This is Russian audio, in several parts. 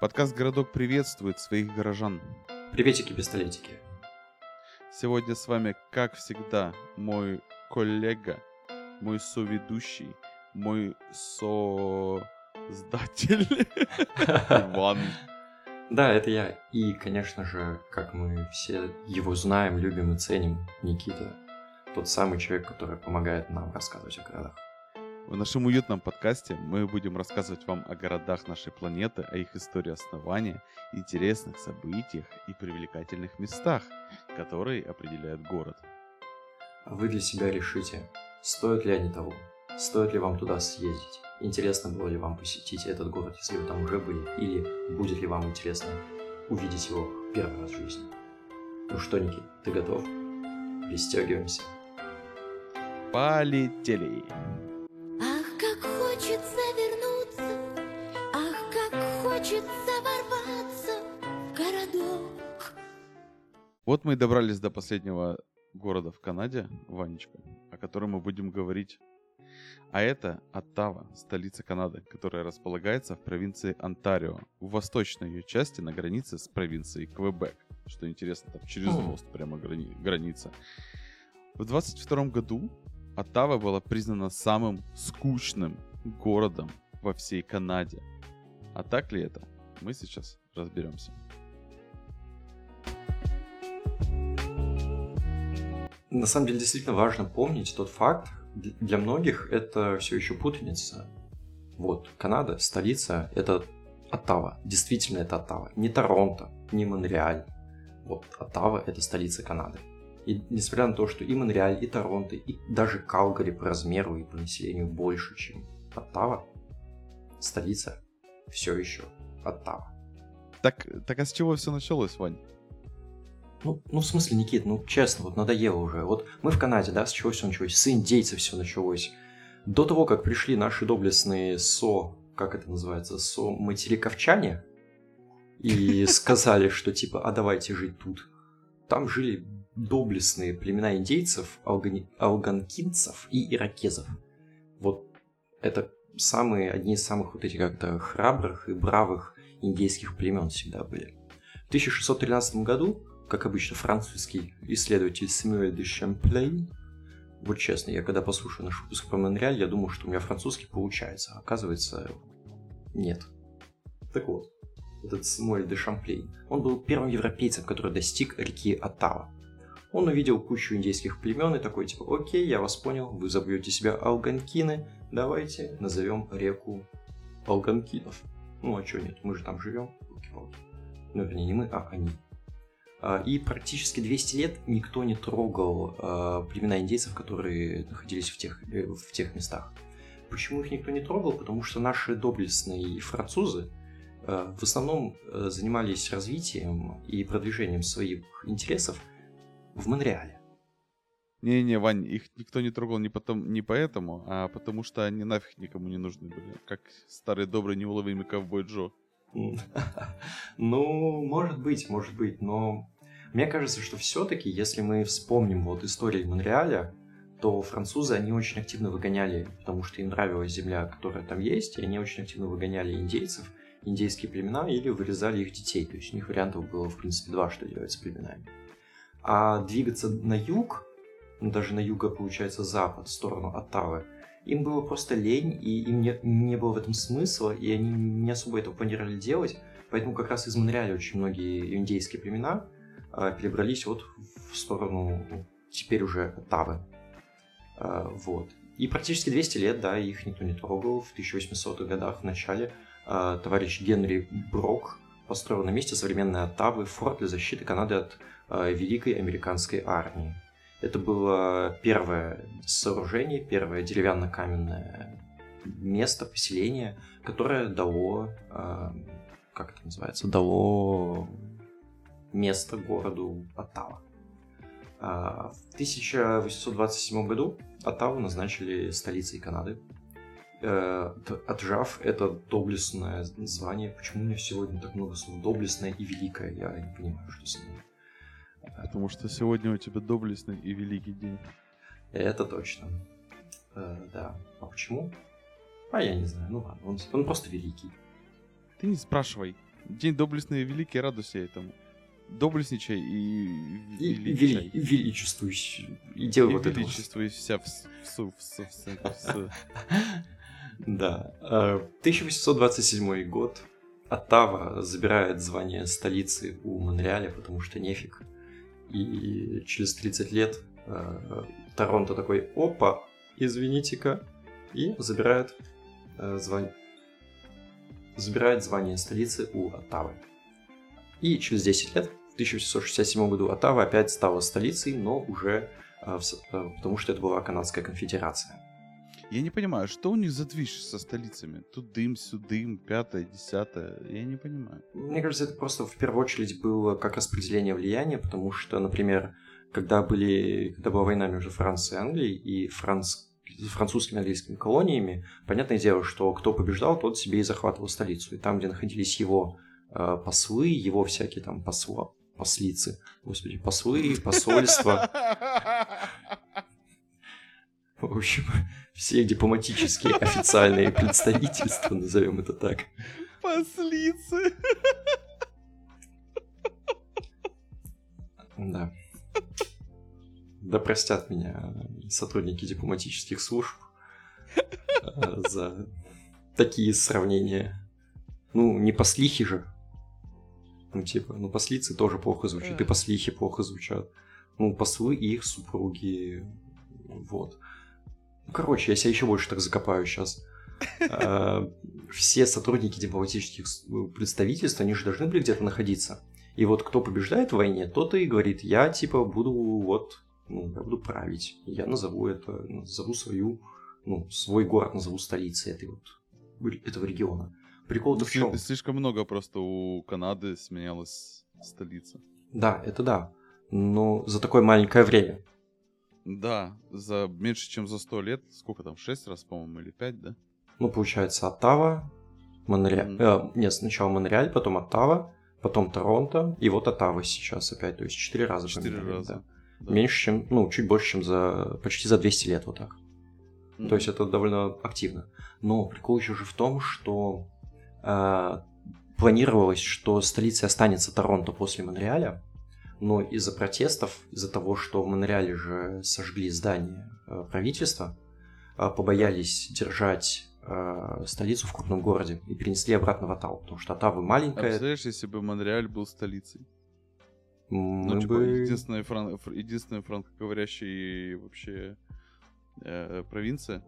Подкаст «Городок» приветствует своих горожан. Приветики-пистолетики. Сегодня с вами, как всегда, мой коллега, мой соведущий, мой создатель Иван. Да, это я. И, конечно же, как мы все его знаем, любим и ценим, Никита. Тот самый человек, который помогает нам рассказывать о городах. В нашем уютном подкасте мы будем рассказывать вам о городах нашей планеты, о их истории основания, интересных событиях и привлекательных местах, которые определяют город. Вы для себя решите, стоят ли они того, стоит ли вам туда съездить, интересно было ли вам посетить этот город, если вы там уже были, или будет ли вам интересно увидеть его первый раз в жизни. Ну что, Никит, ты готов? Пристегиваемся. Полетели! Вот мы и добрались до последнего города в Канаде, Ванечка, о котором мы будем говорить. А это Оттава, столица Канады, которая располагается в провинции Онтарио, в восточной ее части на границе с провинцией Квебек. Что интересно, там через мост прямо грани- граница. В 22 году Оттава была признана самым скучным городом во всей Канаде. А так ли это? Мы сейчас разберемся. На самом деле действительно важно помнить тот факт, для многих это все еще путаница. Вот, Канада, столица, это Оттава. Действительно, это Оттава. Не Торонто, не Монреаль. Вот, Оттава – это столица Канады. И несмотря на то, что и Монреаль, и Торонто, и даже Калгари по размеру и по населению больше, чем Оттава, столица все еще Оттава. Так, так а с чего все началось, Вань? Ну, ну, в смысле, Никит, ну, честно, вот надоело уже. Вот мы в Канаде, да, с чего все началось? С индейцев все началось. До того, как пришли наши доблестные со... Как это называется? Со-материковчане. И сказали, что типа, а давайте жить тут. Там жили доблестные племена индейцев, алгани- алганкинцев и иракезов. Вот это самые, одни из самых вот этих как-то храбрых и бравых индейских племен всегда были. В 1613 году как обычно, французский исследователь Сэмюэль де Шамплейн. Вот честно, я когда послушаю наш выпуск про Монреаль, я думаю, что у меня французский получается. А оказывается, нет. Так вот, этот Сэмюэль де Шамплейн, он был первым европейцем, который достиг реки Оттава. Он увидел кучу индейских племен и такой, типа, окей, я вас понял, вы зовете себя Алганкины, давайте назовем реку Алганкинов. Ну, а чё нет, мы же там живем. Ну, вернее, не мы, а они. А, И практически 200 лет никто не трогал а, племена индейцев, которые находились в тех, э, в тех местах. Почему их никто не трогал? Потому что наши доблестные французы а, в основном э, занимались развитием и продвижением своих интересов в Монреале. Не-не, Вань, их никто не трогал не, потом, не поэтому, а потому что они нафиг никому не нужны были. Как старый добрый неуловимый ковбой Джо. Ну, может быть, может быть, но мне кажется, что все-таки, если мы вспомним вот истории Монреаля, то французы, они очень активно выгоняли, потому что им нравилась земля, которая там есть, и они очень активно выгоняли индейцев, индейские племена, или вырезали их детей. То есть у них вариантов было, в принципе, два, что делать с племенами. А двигаться на юг, даже на юго, получается, запад, в сторону Оттавы, им было просто лень, и им не, не было в этом смысла, и они не особо это планировали делать. Поэтому как раз из Монреаля очень многие индейские племена а, перебрались вот в сторону ну, теперь уже Оттавы. А, вот. И практически 200 лет, да, их никто не трогал. В 1800-х годах в начале а, товарищ Генри Брок построил на месте современной Оттавы форт для защиты Канады от а, Великой Американской армии. Это было первое сооружение, первое деревянно-каменное место, поселение, которое дало, а, как это называется, дало место городу Оттава. А, В 1827 году Оттаву назначили столицей Канады, Э, отжав это доблестное звание. Почему у меня сегодня так много слов доблестное и великое? Я не понимаю, что со мной. Потому что сегодня у тебя доблестный и великий день. Это точно. Э, да. А почему? А я не знаю. Ну ладно, он, он просто великий. Ты не спрашивай. День доблестный и великий, радуйся этому. Доблестничай и И, величай. вели- величествующий. И делай И вот это. вот. величествуй вся в с- в су- в с- в с- в с- Да. Э, 1827 год. Оттава забирает звание столицы у Монреаля, потому что нефиг. И через 30 лет э, Торонто такой, опа, извините-ка, и забирает э, звание забирает звание столицы у Оттавы. И через 10 лет, в 1867 году, Оттава опять стала столицей, но уже э, в э, потому что это была канадская конфедерация. Я не понимаю, что у них за движ со столицами? Тут дым, сюдым, пятое, десятое. Я не понимаю. Мне кажется, это просто в первую очередь было как распределение влияния, потому что, например, когда, были, когда была война между Францией и Англией и Франц, французскими английскими колониями, понятное дело, что кто побеждал, тот себе и захватывал столицу. И там, где находились его э, послы, его всякие там посла, послицы, господи, послы, посольства, в общем, все дипломатические официальные представительства, назовем это так, Послицы. Да. Да простят меня сотрудники дипломатических служб э, за такие сравнения. Ну, не послихи же. Ну, типа, ну, послицы тоже плохо звучат, и послихи плохо звучат. Ну, послы и их супруги, вот. Ну, короче, я себя еще больше так закопаю сейчас. Все сотрудники дипломатических ну, представительств, они же должны были где-то находиться. И вот кто побеждает в войне, тот и говорит, я типа буду вот, ну, я буду править. Я назову это, назову свою, ну, свой город назову столицей этой вот, этого региона. Прикол-то в чем? Слишком много просто у Канады сменялась столица. Да, это да. Но за такое маленькое время. Да, за меньше, чем за сто лет. Сколько там? Шесть раз, по-моему, или пять, да? Ну, получается, Оттава, Монреаль... Мгм. э, нет, сначала Монреаль, потом Оттава, потом Торонто, и вот Оттава сейчас опять. То есть четыре раза. Четыре поменяли, раза. да. Да. Меньше, чем, ну, чуть больше, чем за, почти за 200 лет вот так. Мгм. То есть это довольно активно. Но прикол еще же в том, что э, планировалось, что столицей останется Торонто после Монреаля, но из-за протестов, из-за того, что в Монреале же сожгли здание э, правительства, э, побоялись держать э, столицу в крупном городе и перенесли обратно в Оттаву, потому что Оттава А маленькая. представляешь, если бы Монреаль был столицей? Мы Ну, типа, бы... единственная, фран... фр- единственная франкоговорящая вообще э, провинция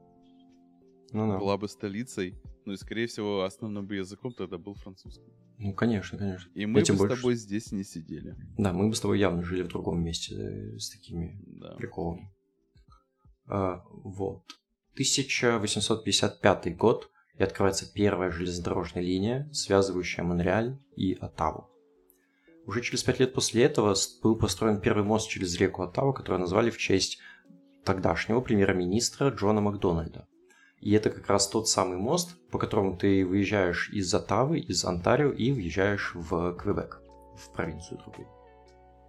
Ну, да. была бы столицей. Ну и, скорее всего, основным бы языком тогда был французский. Ну, конечно, конечно. И мы тем бы с больше- тобой здесь не сидели. Да, мы бы с тобой явно жили в другом месте э, с такими Да. приколами. А, вот. 1855 год, и открывается первая железнодорожная линия, связывающая Монреаль и Оттаву. Уже через пять лет после этого с- был построен первый мост через реку Оттаву, который назвали в честь тогдашнего премьер-министра Джона Макдональда. И это как раз тот самый мост, по которому ты выезжаешь из Оттавы, из Онтарио и въезжаешь в Квебек, в провинцию другую.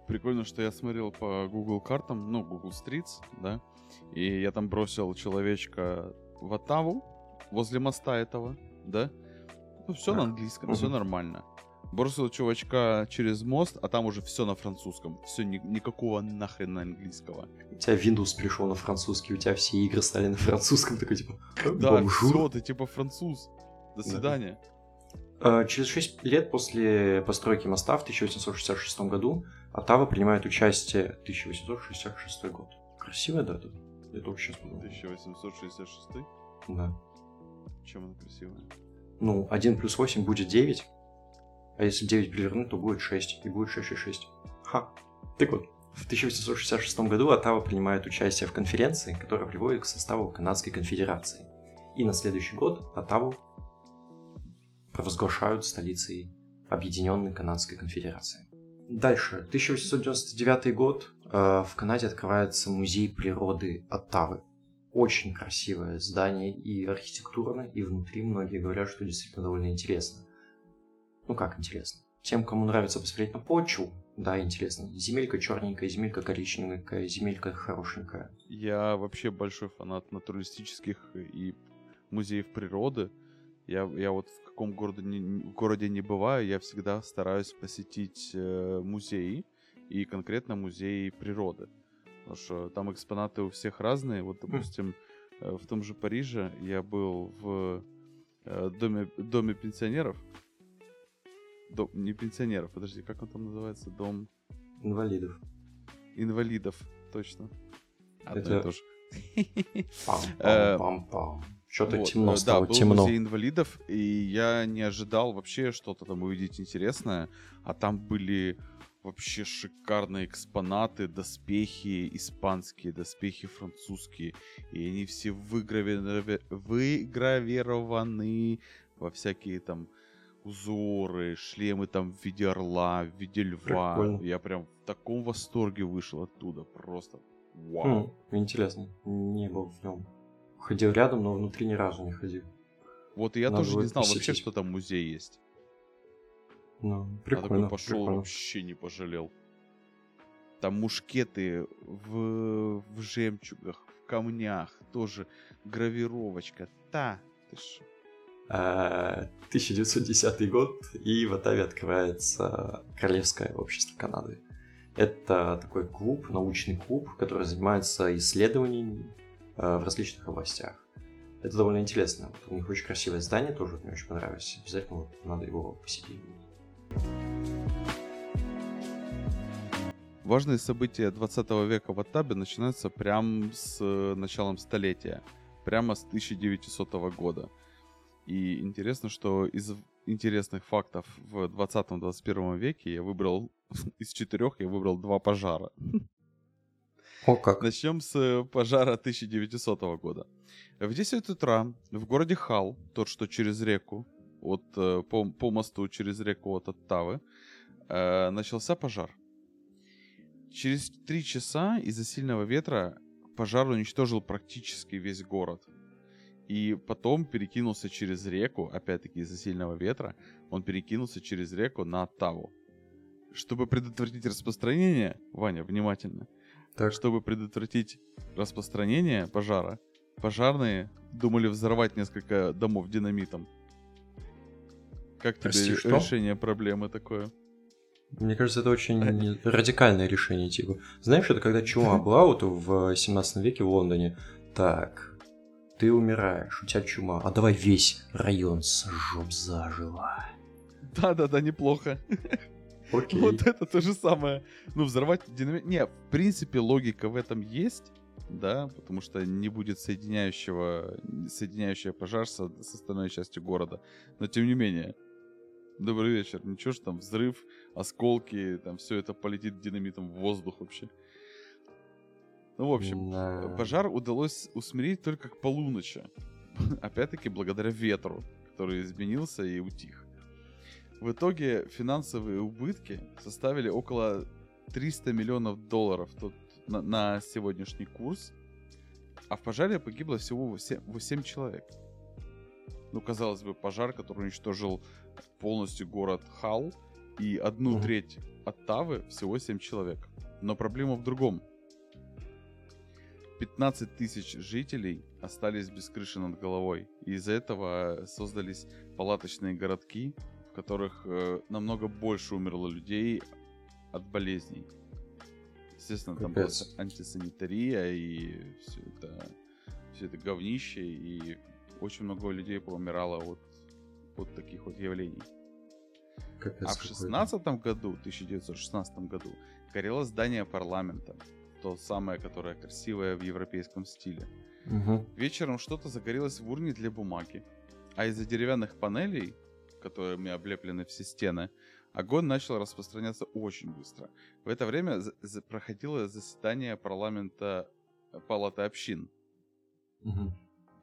Прикольно, что я смотрел по Google картам, ну, Google Streets, да, и я там бросил человечка в Оттаву, возле моста этого, да. Ну, все на Так. английском, все Мгм. нормально. Бросил чувачка через мост, а там уже все на французском. Все, никакого нахрен английского. У тебя Windows перешел на французский, у тебя все игры стали на французском, такой типа Да, «Бонжур». все, ты типа француз. До Да. свидания. А, Через 6 лет после постройки моста в 1866 году Оттава принимает участие 1866 год. Красивая дата. Я только сейчас подумал. 1866. Да. Чем она красивая? Ну, 1 плюс 8 будет 9. А если 9 перевернуть, то будет 6. И будет 666. Ха. Так вот, в 1866 году Оттава принимает участие в конференции, которая приводит к составу Канадской конфедерации. И на следующий год Оттаву провозглашают столицей Объединенной Канадской конфедерации. Дальше, 1899 год, э, в Канаде открывается музей природы Оттавы. Очень красивое здание и архитектурно, и внутри многие говорят, что действительно довольно интересно. Ну как интересно? Тем, кому нравится посмотреть на почву, да, интересно. Земелька черненькая, земелька коричневенькая, земелька хорошенькая. Я вообще большой фанат натуралистических и музеев природы. Я, я вот в каком городе не, городе не бываю, я всегда стараюсь посетить э, музеи, и конкретно музеи природы. Потому что там экспонаты у всех разные. Вот, допустим, э, в том же Париже я был в э, доме, доме пенсионеров. Дом, не пенсионеров, подожди, как он там называется? Дом Инвалидов. инвалидов, точно. Одно Это- и то же. Пам-пам-пам-пам. Что-то Вот, темно э, стало, да, был темно. музей инвалидов, и я не ожидал вообще что-то там увидеть интересное, а там были вообще шикарные экспонаты, доспехи испанские, доспехи французские, и они все выгравированы, выгравированы во всякие там узоры, шлемы там в виде орла, в виде льва. Прикольно. Я прям в таком восторге вышел оттуда, просто вау. Хм, интересно. Не был в нем. Ходил рядом, но внутри ни разу не ходил. Вот и я Надо тоже не знал вообще, посетить. что там музей есть. Ну, Я прикольно. такой пошел, прикольно. вообще не пожалел. Там мушкеты в, в жемчугах, в камнях, тоже гравировочка. Та, ты шо? А, 1910 год, и в Оттаве открывается Королевское общество Канады. Это такой клуб, научный клуб, который занимается исследованиями э, в различных областях. Это довольно интересно. У них очень красивое здание, тоже мне очень понравилось. Обязательно вот надо его посетить. Важные события 20 века в Оттабе начинаются прямо с э, началом столетия. Прямо с 1900 года. И интересно, что из интересных фактов в 20-21 веке я выбрал из четырех я выбрал два пожара. О, как. Начнем с пожара 1900 года. В 10 утра в городе Хал, тот, что через реку, от, э, по, по мосту через реку от Оттавы, э, начался пожар. Через три часа из-за сильного ветра пожар уничтожил практически весь город. И потом перекинулся через реку, опять-таки из-за сильного ветра, он перекинулся через реку на Оттаву. Чтобы предотвратить распространение, Ваня, внимательно, Так, чтобы предотвратить распространение пожара, пожарные думали взорвать несколько домов динамитом. Как тебе Прости, что? решение проблемы такое? Мне кажется, это очень радикальное решение, типа. Знаешь, это когда чума была вот в 17 веке в Лондоне. Так, ты умираешь, у тебя чума, а давай весь район сожжем заживо. Да-да-да, неплохо. Окей. Вот это то же самое. Ну, взорвать динамит... Не, в принципе, логика в этом есть, да, потому что не будет соединяющего, соединяющего пожар со, с остальной частью города. Но тем не менее. Добрый вечер. Ничего ж там, взрыв, осколки, там все это полетит динамитом в воздух вообще. Ну, в общем, Да. Пожар удалось усмирить только к полуночи. Опять-таки благодаря ветру, который изменился и утих. В итоге финансовые убытки составили около 300 миллионов долларов тут на, на сегодняшний курс. А в пожаре погибло всего 7, человек. Ну, казалось бы, пожар, который уничтожил полностью город Хал и одну Мгм. треть Оттавы, всего 7 человек. Но проблема в другом. 15 тысяч жителей остались без крыши над головой. И из-за этого создались палаточные городки, в которых э, намного больше умерло людей от болезней. Естественно, там была Капец. антисанитария и все это, все это говнище, и очень много людей поумирало от, от таких вот явлений. Капец А в какой-то. 16 году, 1916 году, горело здание парламента. То самое, которое красивое в европейском стиле. Мгм. Вечером что-то загорелось в урне для бумаги. А из-за деревянных панелей, которыми облеплены все стены, огонь начал распространяться очень быстро. В это время за- за- проходило заседание парламента э, Палаты общин. Мгм.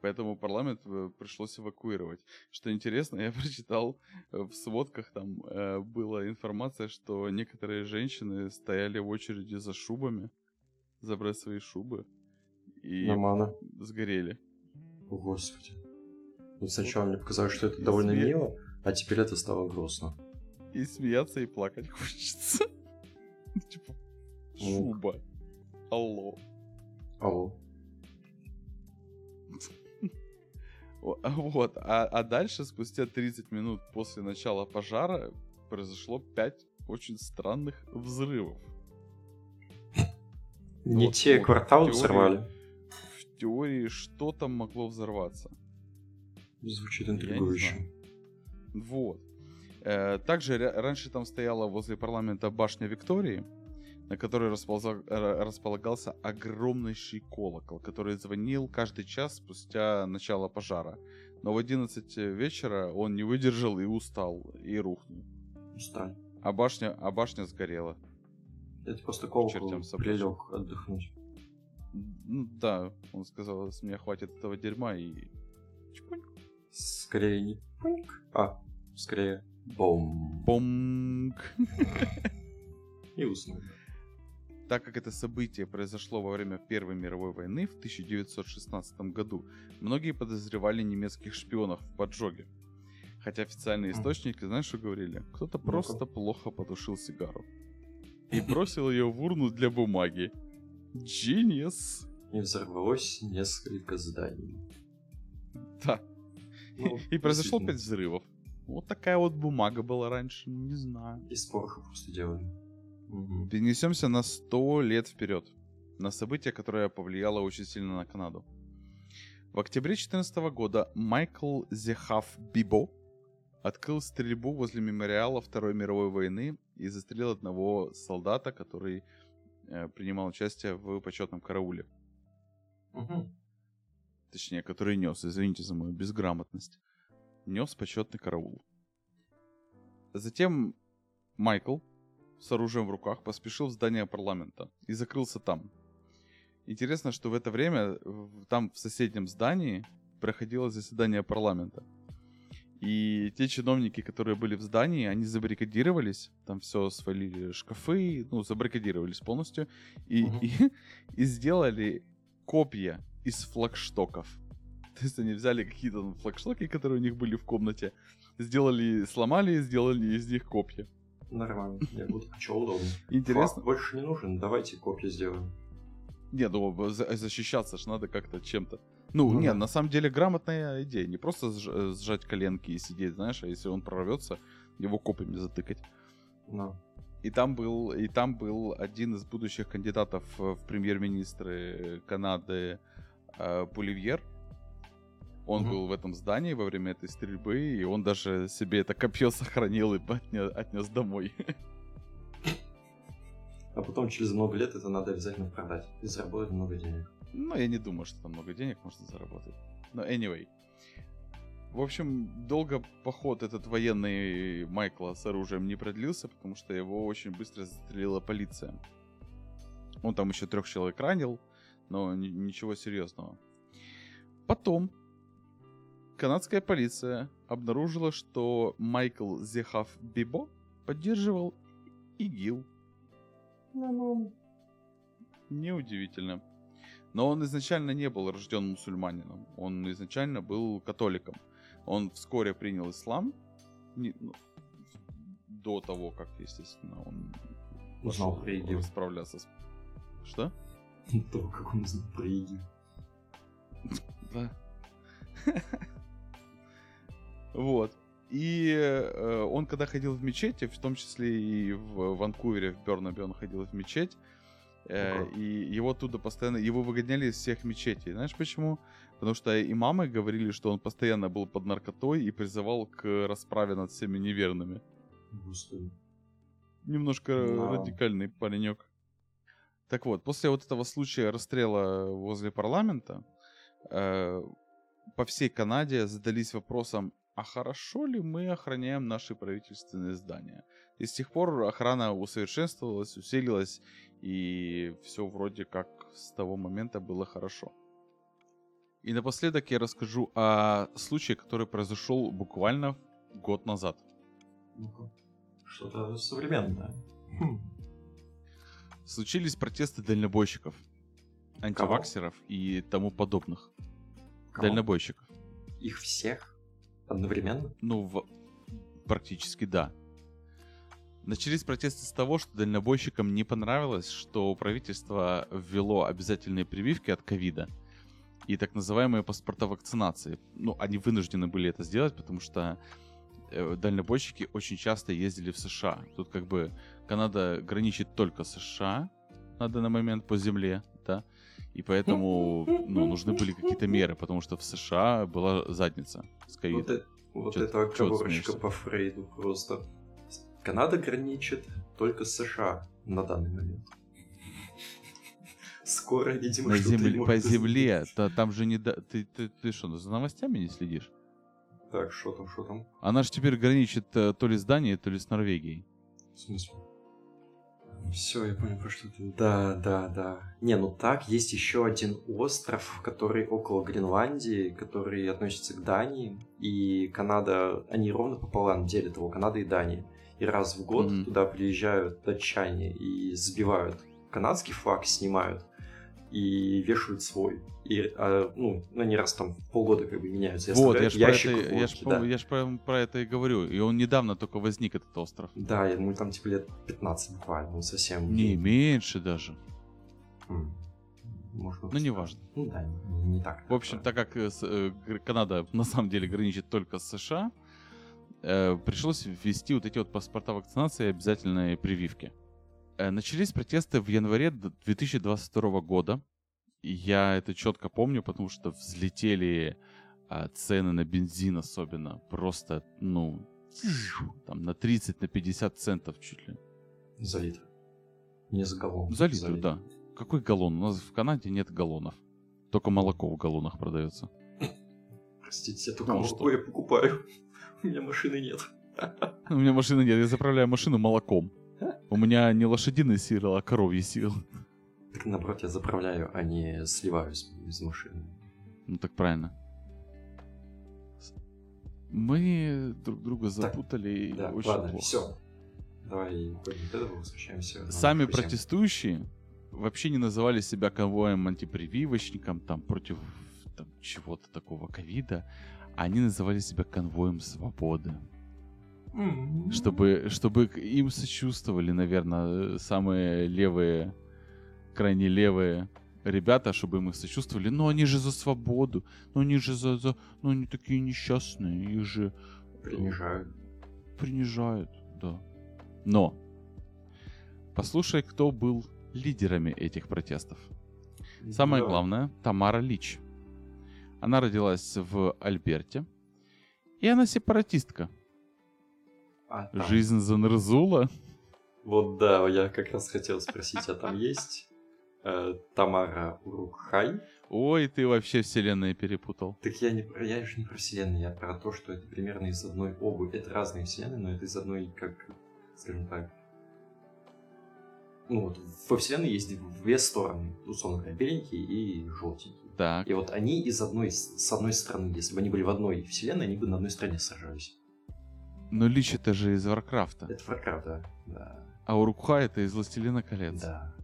Поэтому парламент э, пришлось эвакуировать. Что интересно, я прочитал э, в сводках, там э, была информация, что некоторые женщины стояли в очереди за шубами, забрать свои шубы, и Нормально. сгорели. О, Господи. Вот сначала мне показалось, что это И довольно смех. мило, а теперь это стало грустно. И смеяться, и плакать хочется. Типа, Ну. шуба. Алло. Алло. А Вот, а, а дальше, спустя 30 минут после начала пожара, произошло 5 очень странных взрывов. Не Вот, те вот, кварталы теория. взорвали. В теории, что там могло взорваться? Звучит интригующе. Вот. Э, Также раньше там стояла возле парламента башня Виктории, на которой располагался огромнейший колокол, который звонил каждый час спустя начало пожара. Но в 11 вечера он не выдержал и устал, и рухнул. Устали. А башня, а башня сгорела. Это просто колокол прилег отдохнуть. Ну да, он сказал, с меня хватит этого дерьма и... чпунь. Скорее не пуньк, а скорее бом. Бомк. И уснул. Так как это событие произошло во время Первой мировой войны в 1916 году, многие подозревали немецких шпионов в поджоге. Хотя официальные источники, знаешь, что говорили? Кто-то просто плохо потушил сигару. И бросил ее в урну для бумаги. Genius! И взорвалось несколько зданий. Да. Ну, И произошло пять взрывов. Вот такая вот бумага была раньше, не знаю. Из пороха просто делали. Перенесемся на 100 лет вперед. На событие, которое повлияло очень сильно на Канаду. В октябре 2014 года Майкл Зехав Бибо открыл стрельбу возле мемориала Второй мировой войны и застрелил одного солдата, который э, принимал участие в почетном карауле. Мгм. Точнее, который нес, извините за мою безграмотность. Нес почетный караул. Затем Майкл с оружием в руках поспешил в здание парламента и закрылся там. Интересно, что в это время там в соседнем здании проходило заседание парламента. И те чиновники, которые были в здании, они забаррикадировались, там все свалили шкафы, ну, забаррикадировались полностью, и, Мгм. и, и сделали копья из флагштоков. То есть они взяли какие-то там флагштоки, которые у них были в комнате, сделали, сломали и сделали из них копья. Нормально. Я буду что удобно. Интересно. Флаг больше не нужен, давайте копья сделаем. Не, ну за- защищаться ж надо как-то чем-то. Ну, Ну не, да. на самом деле грамотная идея. Не просто э, сжать коленки и сидеть, знаешь, а если он прорвется, его копьями затыкать. Но. И там был, и там был один из будущих кандидатов э, в премьер-министры Канады э, Пуливьер. Он Мгм. был в этом здании во время этой стрельбы, и он даже себе это копье сохранил и отнес, отнес домой. А потом через много лет это надо обязательно продать и заработать много денег. Но я не думаю, что там много денег можно заработать. Но anyway. В общем, долго поход этот военный Майкла с оружием не продлился, потому что его очень быстро застрелила полиция. Он там еще трех человек ранил, но ни- ничего серьезного. Потом канадская полиция обнаружила, что Майкл Зехав Бибо поддерживал ИГИЛ. Неудивительно. Но он изначально не был рожден мусульманином. Он изначально был католиком. Он вскоре принял ислам. Не- ну, до того, как, естественно, он Узнал про ИГИЛ. расправляться с... Что? То, как он знал про ИГИЛ. Да. Вот. И э, он, когда ходил в мечети, в том числе и в Ванкувере, в Бернабе он ходил в мечеть, э, и его оттуда постоянно, его выгоняли из всех мечетей. Знаешь почему? Потому что имамы говорили, что он постоянно был под наркотой и призывал к расправе над всеми неверными. Господи. Немножко Да. радикальный паренек. Так вот, после вот этого случая расстрела возле парламента, э, по всей Канаде задались вопросом, а хорошо ли мы охраняем наши правительственные здания? И с тех пор охрана усовершенствовалась, усилилась, и все вроде как с того момента было хорошо. И напоследок я расскажу о случае, который произошел буквально год назад. Что-то современное. Хм. Случились протесты дальнобойщиков, антиваксеров и тому подобных. Кого? Дальнобойщиков. Их всех? Одновременно? Ну, в- практически да. Начались протесты с того, что дальнобойщикам не понравилось, что правительство ввело обязательные прививки от ковида. и так называемые паспорта вакцинации. Ну, они вынуждены были это сделать, потому что э, дальнобойщики очень часто ездили в США. Тут как бы Канада граничит только США на данный момент по земле, да, и поэтому ну, нужны были какие-то меры, потому что в США была задница с Вот, ковидом. вот это чё ты оговорочка по Фрейду просто. Канада граничит только с США на данный момент. Скоро, видимо, На земле, по земле, та- там же не... да- Ты, ты, ты что, за новостями не следишь? Так, что там, что там? Она же теперь граничит э, то ли с Данией, то ли с Норвегией. В смысле? Все, я понял, про что ты. Да, да, да. Не, ну так, есть еще один остров, который около Гренландии, который относится к Дании. И Канада, они ровно пополам делят его, Канада и Дания. И раз в год Мгм. туда приезжают датчане и сбивают канадский флаг, снимают и вешают свой. И, а, ну, они раз там полгода как бы меняются. и вот, я оставляют ж, про это, я, ж, да. я ж про, про это и говорю. И он недавно только возник, этот остров. Да, ему там типа лет 15 буквально, он совсем... Не, меньше даже. М. Может, Ну, быть, неважно. Ну да, не, не так. В общем, так как э, э, Канада на самом деле граничит только с США, э, пришлось ввести вот эти вот паспорта вакцинации и обязательные прививки. Э, Начались протесты в январе д- 2022 года. И я это четко помню, потому что взлетели а, цены на бензин особенно. Просто, ну, там на 30, на 50 центов чуть ли. За литр. Не за галлон. За литр, да. Какой галлон? У нас в Канаде нет галлонов. Только молоко в галлонах продается. Простите, я только Ну, молоко что? я покупаю. У меня машины нет. У меня машины нет, я заправляю машину молоком. У меня не лошадиный сыр, а коровий сыр. Так наоборот, я заправляю, а не сливаюсь из машины. Ну так правильно. Мы друг друга запутали и Да, очень ладно, плохо. все. Давай от этого возвращаемся. Сами протестующие вообще не называли себя конвоем антипрививочником, там, против там, чего-то такого ковида. Они называли себя конвоем свободы. Чтобы, чтобы им сочувствовали, наверное, самые левые, крайне левые ребята, чтобы им их сочувствовали. Но они же за свободу, но они же за... за... Ну они такие несчастные, их же Принижают. принижают, да. Но послушай, кто был лидерами этих протестов. Самое Да. главное, Тамара Лич. Она родилась в Альберте, и она сепаратистка. А там- Жизнь занырзула. Вот да, я как раз хотел спросить, а там есть э, Тамара Урукхай? Ой, ты вообще вселенные перепутал. Так я не про, я же не про вселенную, я про то, что это примерно из одной обуви. Это разные вселенные, но это из одной, как, скажем так, ну вот во вселенной есть две стороны, условно говоря, беленький и желтенький. Так, И вот они из одной, с одной стороны, если бы они были в одной вселенной, они бы на одной стороне сражались. но Лич это же из Warcraft а. Это Warcraft, да. Да. А Урук-хай это из Властелина колец. да.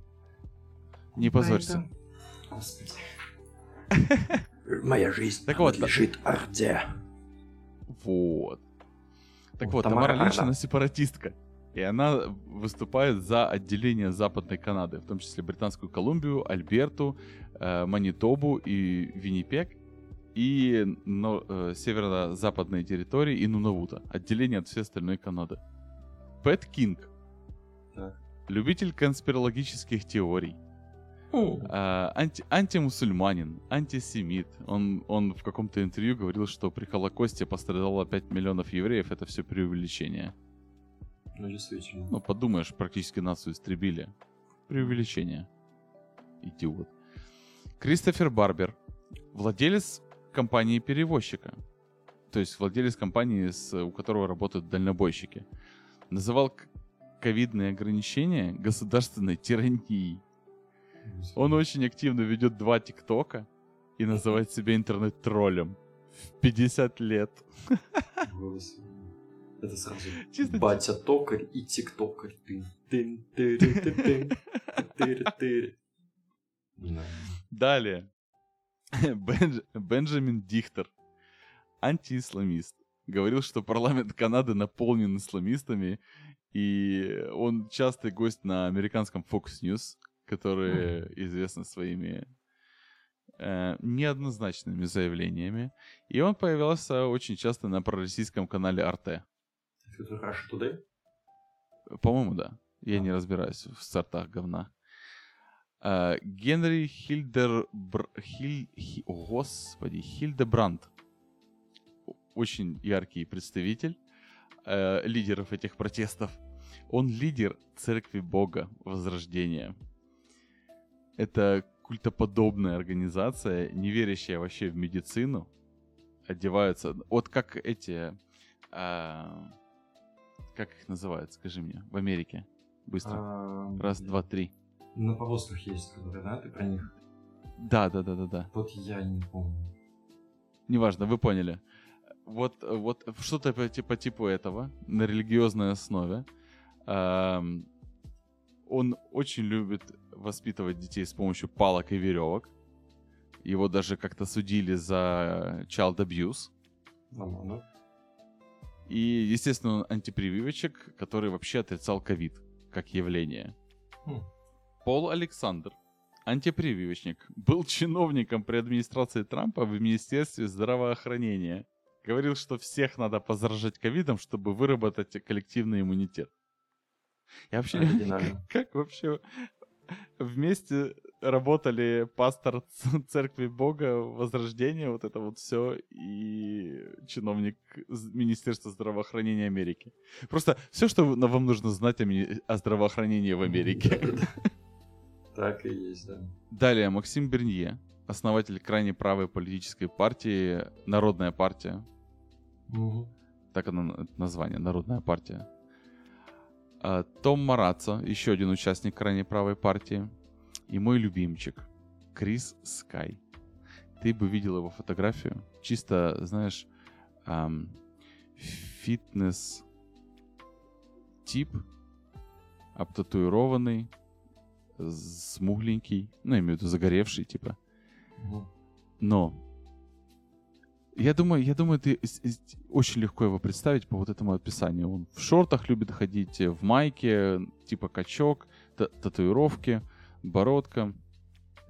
Не позорься. Господи. Моя жизнь Так вот, лежит Орде. Вот. Так Вот, вот, Тамара Тамара Лич, Арда. она сепаратистка. И она выступает за отделение Западной Канады, в том числе Британскую Колумбию, Альберту, Манитобу и Виннипег, и но, э, северо-западные территории и Нунавута. Отделение от всей остальной Канады. Пэт Кинг. Так. Любитель конспирологических теорий. А, анти, антимусульманин, антисемит. Он, он в каком-то интервью говорил, что при Холокосте пострадало 5 миллионов евреев. Это все преувеличение. Ну, действительно. Ну, подумаешь, практически нацию истребили. Преувеличение. Идиот. Кристофер Барбер. Владелец компании-перевозчика. То есть владелец компании, с, у которого работают дальнобойщики. Называл ковидные ограничения государственной тиранией. Он очень активно ведет два ТикТока и называет себя интернет-троллем. В 50 лет. Это сразу Чисто- батя токарь и тиктокарь. Тын, тын, тыры, ты, тын, тыры, тыры. Да. Далее. Бенж- Бенджамин Дихтер. Антиисламист. Говорил, что парламент Канады наполнен исламистами, и он частый гость на американском Fox News, которые известны своими э, неоднозначными заявлениями, и он появлялся очень часто на пророссийском канале Арте. Это Russia Today? По-моему, да. Я А. не разбираюсь в сортах говна. Э, Генри Хильдер... Хиль... Господи, Хильдебранд. Очень яркий представитель э, лидеров этих протестов. Он лидер Церкви Бога Возрождения. Это культоподобная организация, не верящая вообще в медицину. Одеваются... Вот как эти... а, как их называют, скажи мне, в Америке? Быстро. А, Раз, два, три. На повозках есть, которые, да, ты про них? Да, да, да, да, да. Вот я не помню. Неважно, вы поняли. Вот, вот что-то по, ти- по типу этого на религиозной основе. Ам, он очень любит воспитывать детей с помощью палок и веревок. Его даже как-то судили за child abuse. Нормально. И, естественно, он антипрививочек, который вообще отрицал ковид как явление. Хм. Пол Александр, антипрививочник, был чиновником при администрации Трампа в Министерстве здравоохранения. Говорил, что всех надо позаражать ковидом, чтобы выработать коллективный иммунитет. Я вообще... Оригинально. Как вообще вместе работали пастор церкви Бога Возрождения, вот это вот все, и чиновник Министерства здравоохранения Америки. Просто все, что вам нужно знать о здравоохранении в Америке. Так и есть, да. Далее Максим Бернье, основатель крайне правой политической партии «Народная партия». Мгм. Так оно название, Народная партия. А, Том Мараццо, еще один участник крайне правой партии. И мой любимчик, Крис Скай. Ты бы видел его фотографию. Чисто, знаешь, ам, фитнес тип, обтатуированный, смугленький, ну, я имею в виду загоревший, типа. Но я думаю, я думаю, ты очень легко его представить по вот этому описанию. Он в шортах любит ходить, в майке, типа качок, та- татуировки, бородка.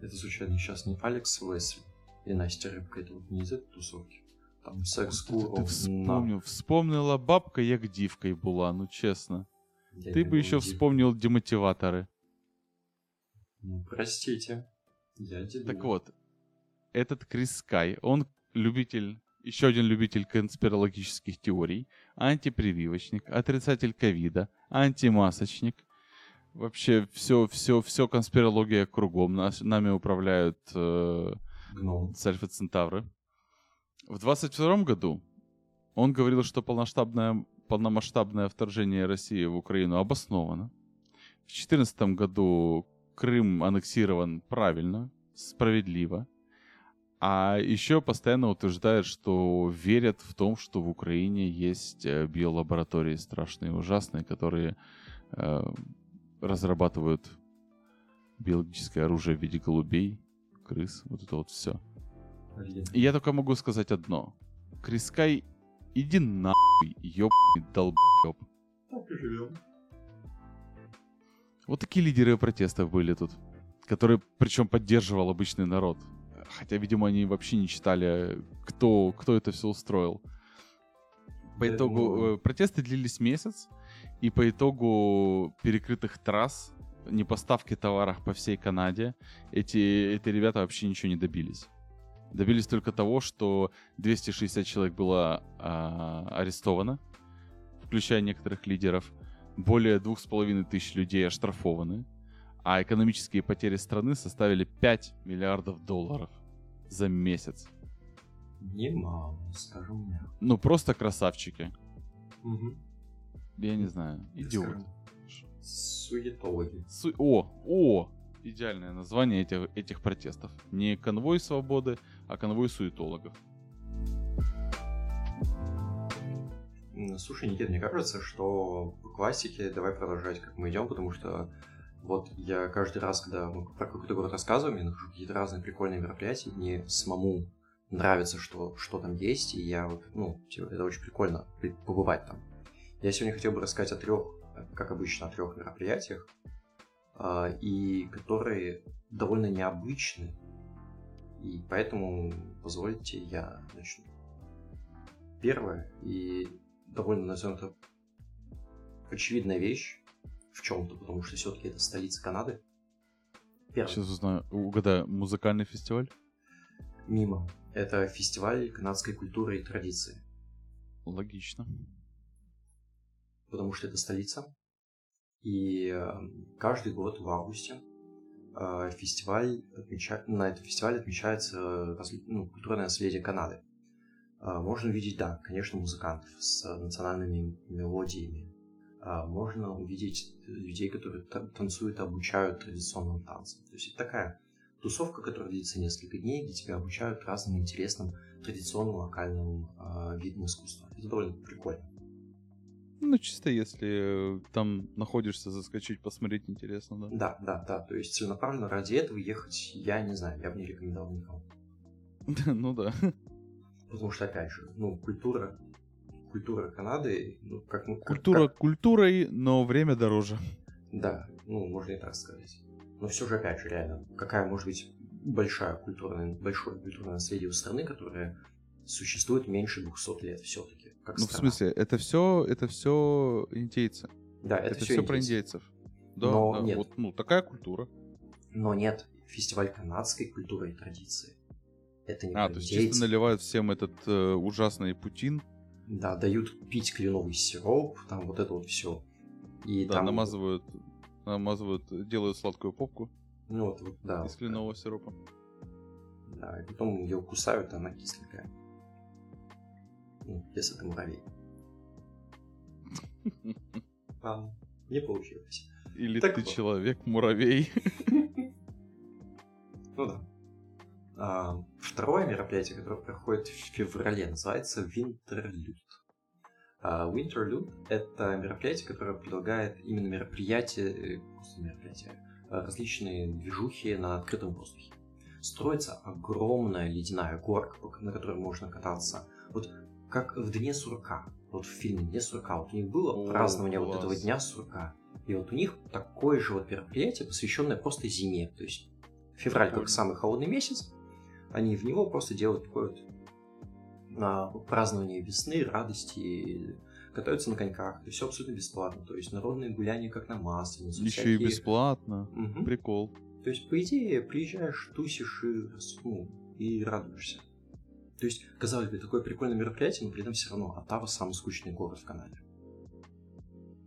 Это случайно сейчас не Алекс Уэсли и Настя Рыбка, это вот не из этой тусовки. Там секс Ты, ты гуру вспомнил, вспомнила бабка, як дівкой була, ну честно. Я Ты бы еще вспомнил демотиваторы. Ну, простите. Я дебил. Так вот, этот Крис Скай, он любитель, еще один любитель конспирологических теорий, антипрививочник, отрицатель ковида, антимасочник. Вообще все, все, все конспирология кругом. Нас, нами управляют э, Гном. Альфа Центавры. В 22 году он говорил, что полномасштабное, полномасштабное вторжение России в Украину обосновано. В 2014 году Крым аннексирован правильно, справедливо. А еще постоянно утверждает, что верят в том, что в Украине есть э, биолаборатории страшные и ужасные, которые э, разрабатывают биологическое оружие в виде голубей, крыс, вот это вот все. И я только могу сказать одно. Крискай, иди нахуй, ёбаный долбёб. Так и живем. Вот такие лидеры протестов были тут, которые причем поддерживал обычный народ. Хотя, видимо, они вообще не читали, кто, кто это все устроил. По Я итогу думаю- э, протесты длились месяц, и по итогу перекрытых трасс, непоставки товаров по всей Канаде, эти, эти ребята вообще ничего не добились. Добились только того, что 260 человек было а, арестовано, включая некоторых лидеров. Более двух с половиной тысяч людей оштрафованы, а экономические потери страны составили 5 миллиардов долларов за месяц. Немало, скажем мне. Ну, просто красавчики. Угу. Я не знаю, идиот. Суетологи. Су- О, о, идеальное название этих, этих протестов. Не конвой свободы, а конвой суетологов. Слушай, Никит, мне кажется, что по классике давай продолжать, как мы идем, потому что вот я каждый раз, когда мы про какой-то город рассказываем, я нахожу какие-то разные прикольные мероприятия, мне самому нравится, что, что там есть, и я ну, типа, это очень прикольно при- побывать там. Я сегодня хотел бы рассказать о трех, как обычно, о трех мероприятиях, а, и которые довольно необычны, И поэтому позвольте я начну. Первое и довольно, назовем это, очевидная вещь в чем-то, потому что все-таки это столица Канады. Первое. Сейчас узнаю. Угадаю, музыкальный фестиваль? Мимо. Это фестиваль канадской культуры и традиции. Логично. Потому что это столица. И э, каждый год в августе э, фестиваль отмеча... на этом фестивале отмечается ну, культурное наследие Канады. Э, можно увидеть, да, конечно, музыкантов с национальными мелодиями. Э, можно увидеть людей, которые та- танцуют и обучают традиционным танцам. То есть это такая тусовка, которая длится несколько дней, где тебя обучают разным интересным традиционным локальным э, видам искусства. Это довольно прикольно. Ну, чисто если э, там находишься, заскочить, посмотреть интересно, да? Да, да, да. То есть целенаправленно ради этого ехать, я не знаю, я бы не рекомендовал никому. Ну да. Потому что, опять же, ну, культура, культура Канады, ну, как... Как- Культура как- культурой, но время дороже. да, ну, можно и так сказать. Но все же, опять же, реально, какая может быть большая культурная, большое культурное наследие у страны, которая существует меньше 200 лет все-таки, Ну, в страна. смысле, это все, это все индейцы. Да, это, Это, все все про индейцев. Да, Но да, нет. вот, ну, такая культура. Но нет, фестиваль канадской культуры и традиции. Это не А, то есть чисто наливают всем этот э, ужасный путин, Да, дают пить кленовый сироп, там вот это вот все. И да, там, намазывают, намазывают, делают сладкую попку ну вот, вот, да, из кленового сиропа. да, и потом ее кусают, она кисленькая. Ну, если это муравей. А, не получилось. Или Так ты вот. человек-муравей. Ну да. А, второе мероприятие, которое проходит в феврале, называется Winterlude. А, Winterlude — это мероприятие, которое предлагает именно мероприятия, э, просто мероприятия, а, различные движухи на открытом воздухе. Строится огромная ледяная горка, на которой можно кататься. Вот как в Дне сурка. Вот в фильме Дне сурка. Вот у них было О, празднование вот класс. этого Дня сурка. И вот у них такое же вот мероприятие, посвященное просто зиме. То есть февраль как самый холодный месяц, они в него просто делают такое вот а, празднование весны, радости, катаются на коньках, и все абсолютно бесплатно. То есть народные гуляния как на Масленицу. Еще и всякие- бесплатно. Мгм. Прикол. То есть, по идее, приезжаешь, тусишь и, ну, и радуешься. То есть, казалось бы, такое прикольное мероприятие, но при этом все равно Оттава самый скучный город в Канаде.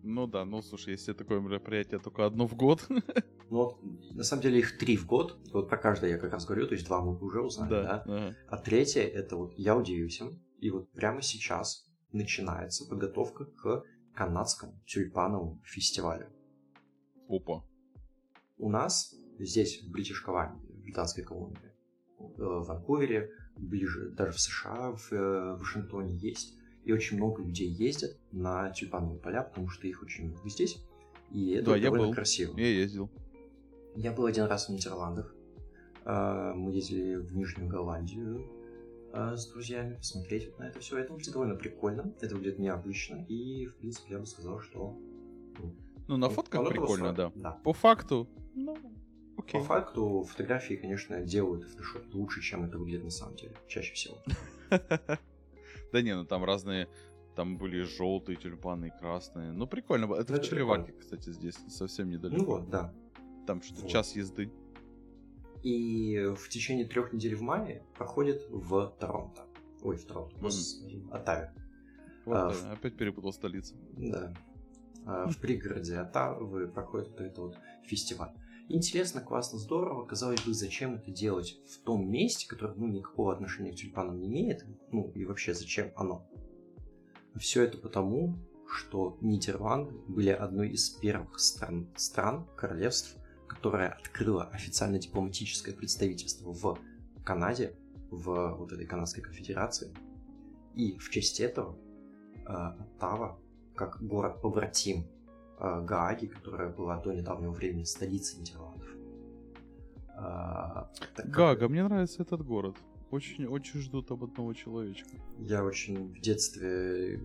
Ну да, ну слушай, если такое мероприятие только одно в год, Ну на самом деле их три в год. Вот про каждое я как раз говорю, то есть два мы уже узнали, да? да. ага. А третье, это вот я удивился, и вот прямо сейчас начинается подготовка к канадскому тюльпановому фестивалю. Опа. У нас здесь, в Бритиш Колумбии, в Британской Колумбии, э, в Ванкувере, ближе, даже в США, в э, Вашингтоне есть. И очень много людей ездят на тюльпановые поля, потому что их очень много здесь. И это Да, я довольно был. красиво. Я ездил. Я был один раз в Нидерландах. А, Мы ездили в Нижнюю Голландию а, с друзьями посмотреть вот на это все. Это выглядит довольно прикольно, это выглядит необычно. И, в принципе, я бы сказал, что... Ну, на ну, фотках прикольно, да. Да. По факту, ну, По окей. факту, фотографии, конечно, делают в фотошопе лучше, чем это выглядит на самом деле, чаще всего. Да не, ну там разные, там были желтые тюльпаны, красные. Ну, прикольно. Это Ну, в это Череваке, кстати, здесь совсем недалеко. Ну вот, да. Там что-то Вот. час езды. И в течение трех недель в мае проходит в Торонто. Ой, в Торонто, Мгм. господи, Оттаве. Вот, А, да, в- опять перепутал столицу. Да. А, В пригороде Оттавы проходит вот этот вот фестиваль. Интересно, классно, здорово. Казалось бы, зачем это делать в том месте, которое ну, никакого отношения к тюльпанам не имеет? Ну и вообще, зачем оно? Все это потому, что Нидерланды были одной из первых стран, стран королевств, которая открыла официально дипломатическое представительство в Канаде, в вот этой канадской конфедерации. И в честь этого э, Оттава, как город-побратим Гааги, которая была до недавнего времени столицей Нидерландов. А, как Гага, мне нравится этот город. Очень, очень жду там одного человечка. Я очень в детстве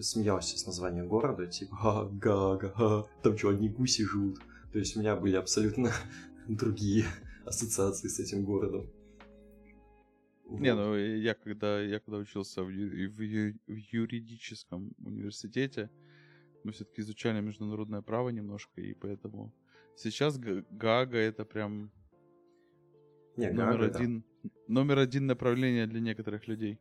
смеялся с названием города, типа «Ха, Гага, ха, там что, одни гуси живут?» То есть у меня были абсолютно другие ассоциации с этим городом. Не, ну я когда, я когда учился в, ю- в ю- в юридическом университете, мы все-таки изучали международное право немножко, и поэтому сейчас Га- Гаага это прям Не, номер Гаага, да. один, номер один направление для некоторых людей.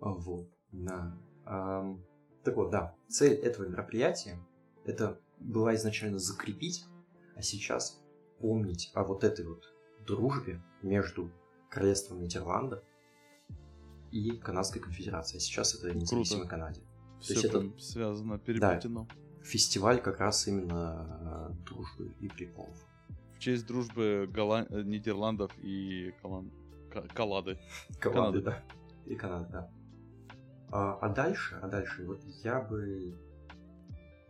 А, Вот, да. Ам, так вот, да, цель этого мероприятия это была изначально закрепить, а сейчас помнить о вот этой вот дружбе между Королевством Нидерландов и Канадской конфедерацией. А сейчас это независимой Канаде. Все есть это- связано, переплетено. Фестиваль как раз именно э, дружбы и приколов. В честь дружбы Голлан- э, Нидерландов и Колан- Ка- Калады. Канады, да. И Канады, да. А, а дальше, а дальше, вот я бы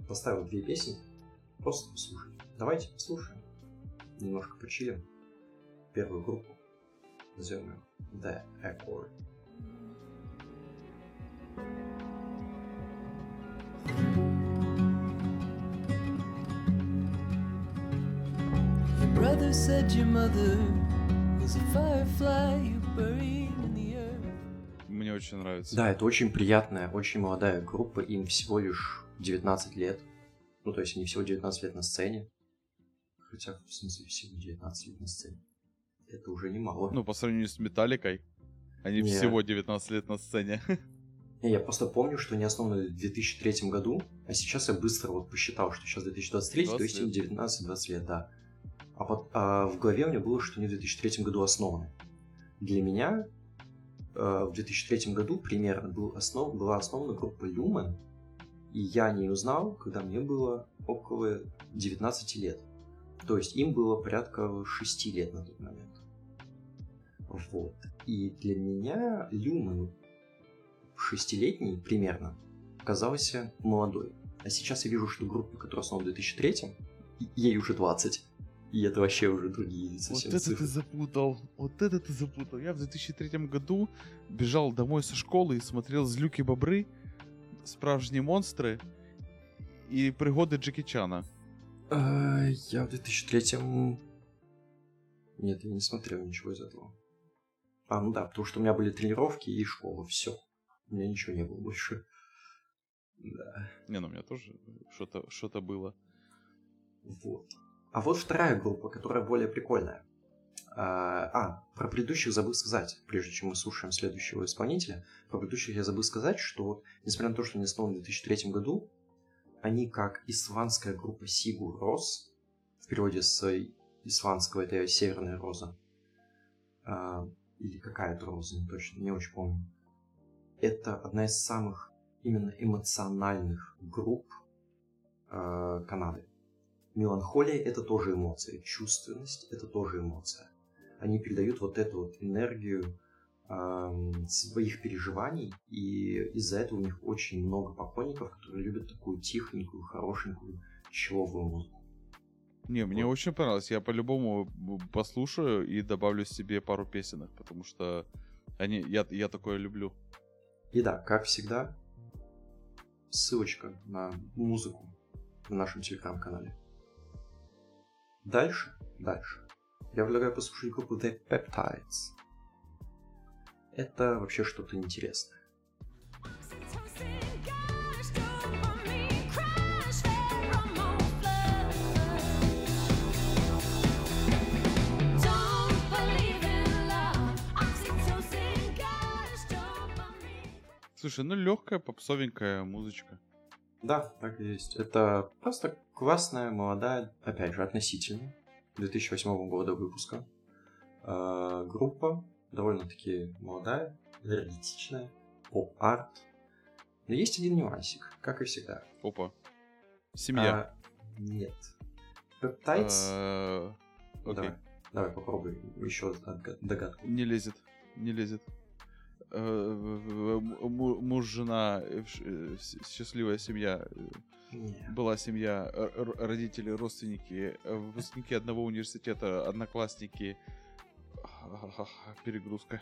поставил две песни, просто послушать. Давайте послушаем. Немножко почилим. Первую группу. Назовем ее The Accord. Brother said your mother was a firefly you buried in the earth. Мне очень нравится. Да, это очень приятная, очень молодая группа, им всего лишь 19 лет. Ну, то есть они всего 19 лет на сцене. Хотя, в смысле, всего 19 лет на сцене. Это уже немало. Ну, по сравнению с Металликой, они Не. всего 19 лет на сцене. Не, я просто помню, что они основаны в 2003 году, а сейчас я быстро вот посчитал, что сейчас 2023, то 20 есть им лет. 19-20 лет, да. А, пот- а в голове у меня было, что они в 2003 году основаны. Для меня э, в 2003 году примерно был основ... была основана группа Lumen, и я не узнал, когда мне было около 19 лет. То есть им было порядка 6 лет на тот момент. Вот. И для меня Lumen шестилетний примерно казался молодой. А сейчас я вижу, что группа, которая основана в 2003, и- ей уже 20. И это вообще уже другие Вот совсем это цифры. ты запутал. Вот это ты запутал. Я в 2003 году бежал домой со школы и смотрел «Злюки бобры», «Справжні монстри» и «Пригоды Джеки Чана». А, я в 2003 Нет, я не смотрел ничего из этого. А, ну да, потому что у меня были тренировки и школа, все. У меня ничего не было больше. Да. Не, ну у меня тоже что-то что было. Вот. А вот вторая группа, которая более прикольная. А, а, про предыдущих забыл сказать, прежде чем мы слушаем следующего исполнителя. Про предыдущих я забыл сказать, что вот, несмотря на то, что они основаны в 2003 году, они как исландская группа Сигу Рос, в переводе с исландского это северная роза, а, или какая-то роза, не точно, не очень помню. Это одна из самых именно эмоциональных групп а, Канады. Меланхолия это тоже эмоция, чувственность это тоже эмоция. Они передают вот эту вот энергию ам, своих переживаний, и из-за этого у них очень много поклонников, которые любят такую тихонькую, хорошенькую, человую музыку. Не, мне Вот. очень понравилось. Я по-любому послушаю и добавлю себе пару песенок, потому что они, я, я такое люблю. И да, как всегда, ссылочка на музыку в нашем телеграм-канале. Дальше, дальше. Я предлагаю послушать группу The Peptides. Это вообще что-то интересное. Слушай, ну легкая попсовенькая музычка. Да, так и есть. Это просто классная, молодая, опять же, относительно 2008 года выпуска. э, группа, довольно-таки молодая, энергетичная, поп-арт. Но есть один нюансик, как и всегда. Опа. Семья. А, нет. Peptides... Э, Окей. Давай, давай попробуй еще догадку. Не лезет. Не лезет. Э, Муж, жена, э, э, счастливая семья. Была семья, родители, родственники, выпускники одного университета, одноклассники. Перегрузка.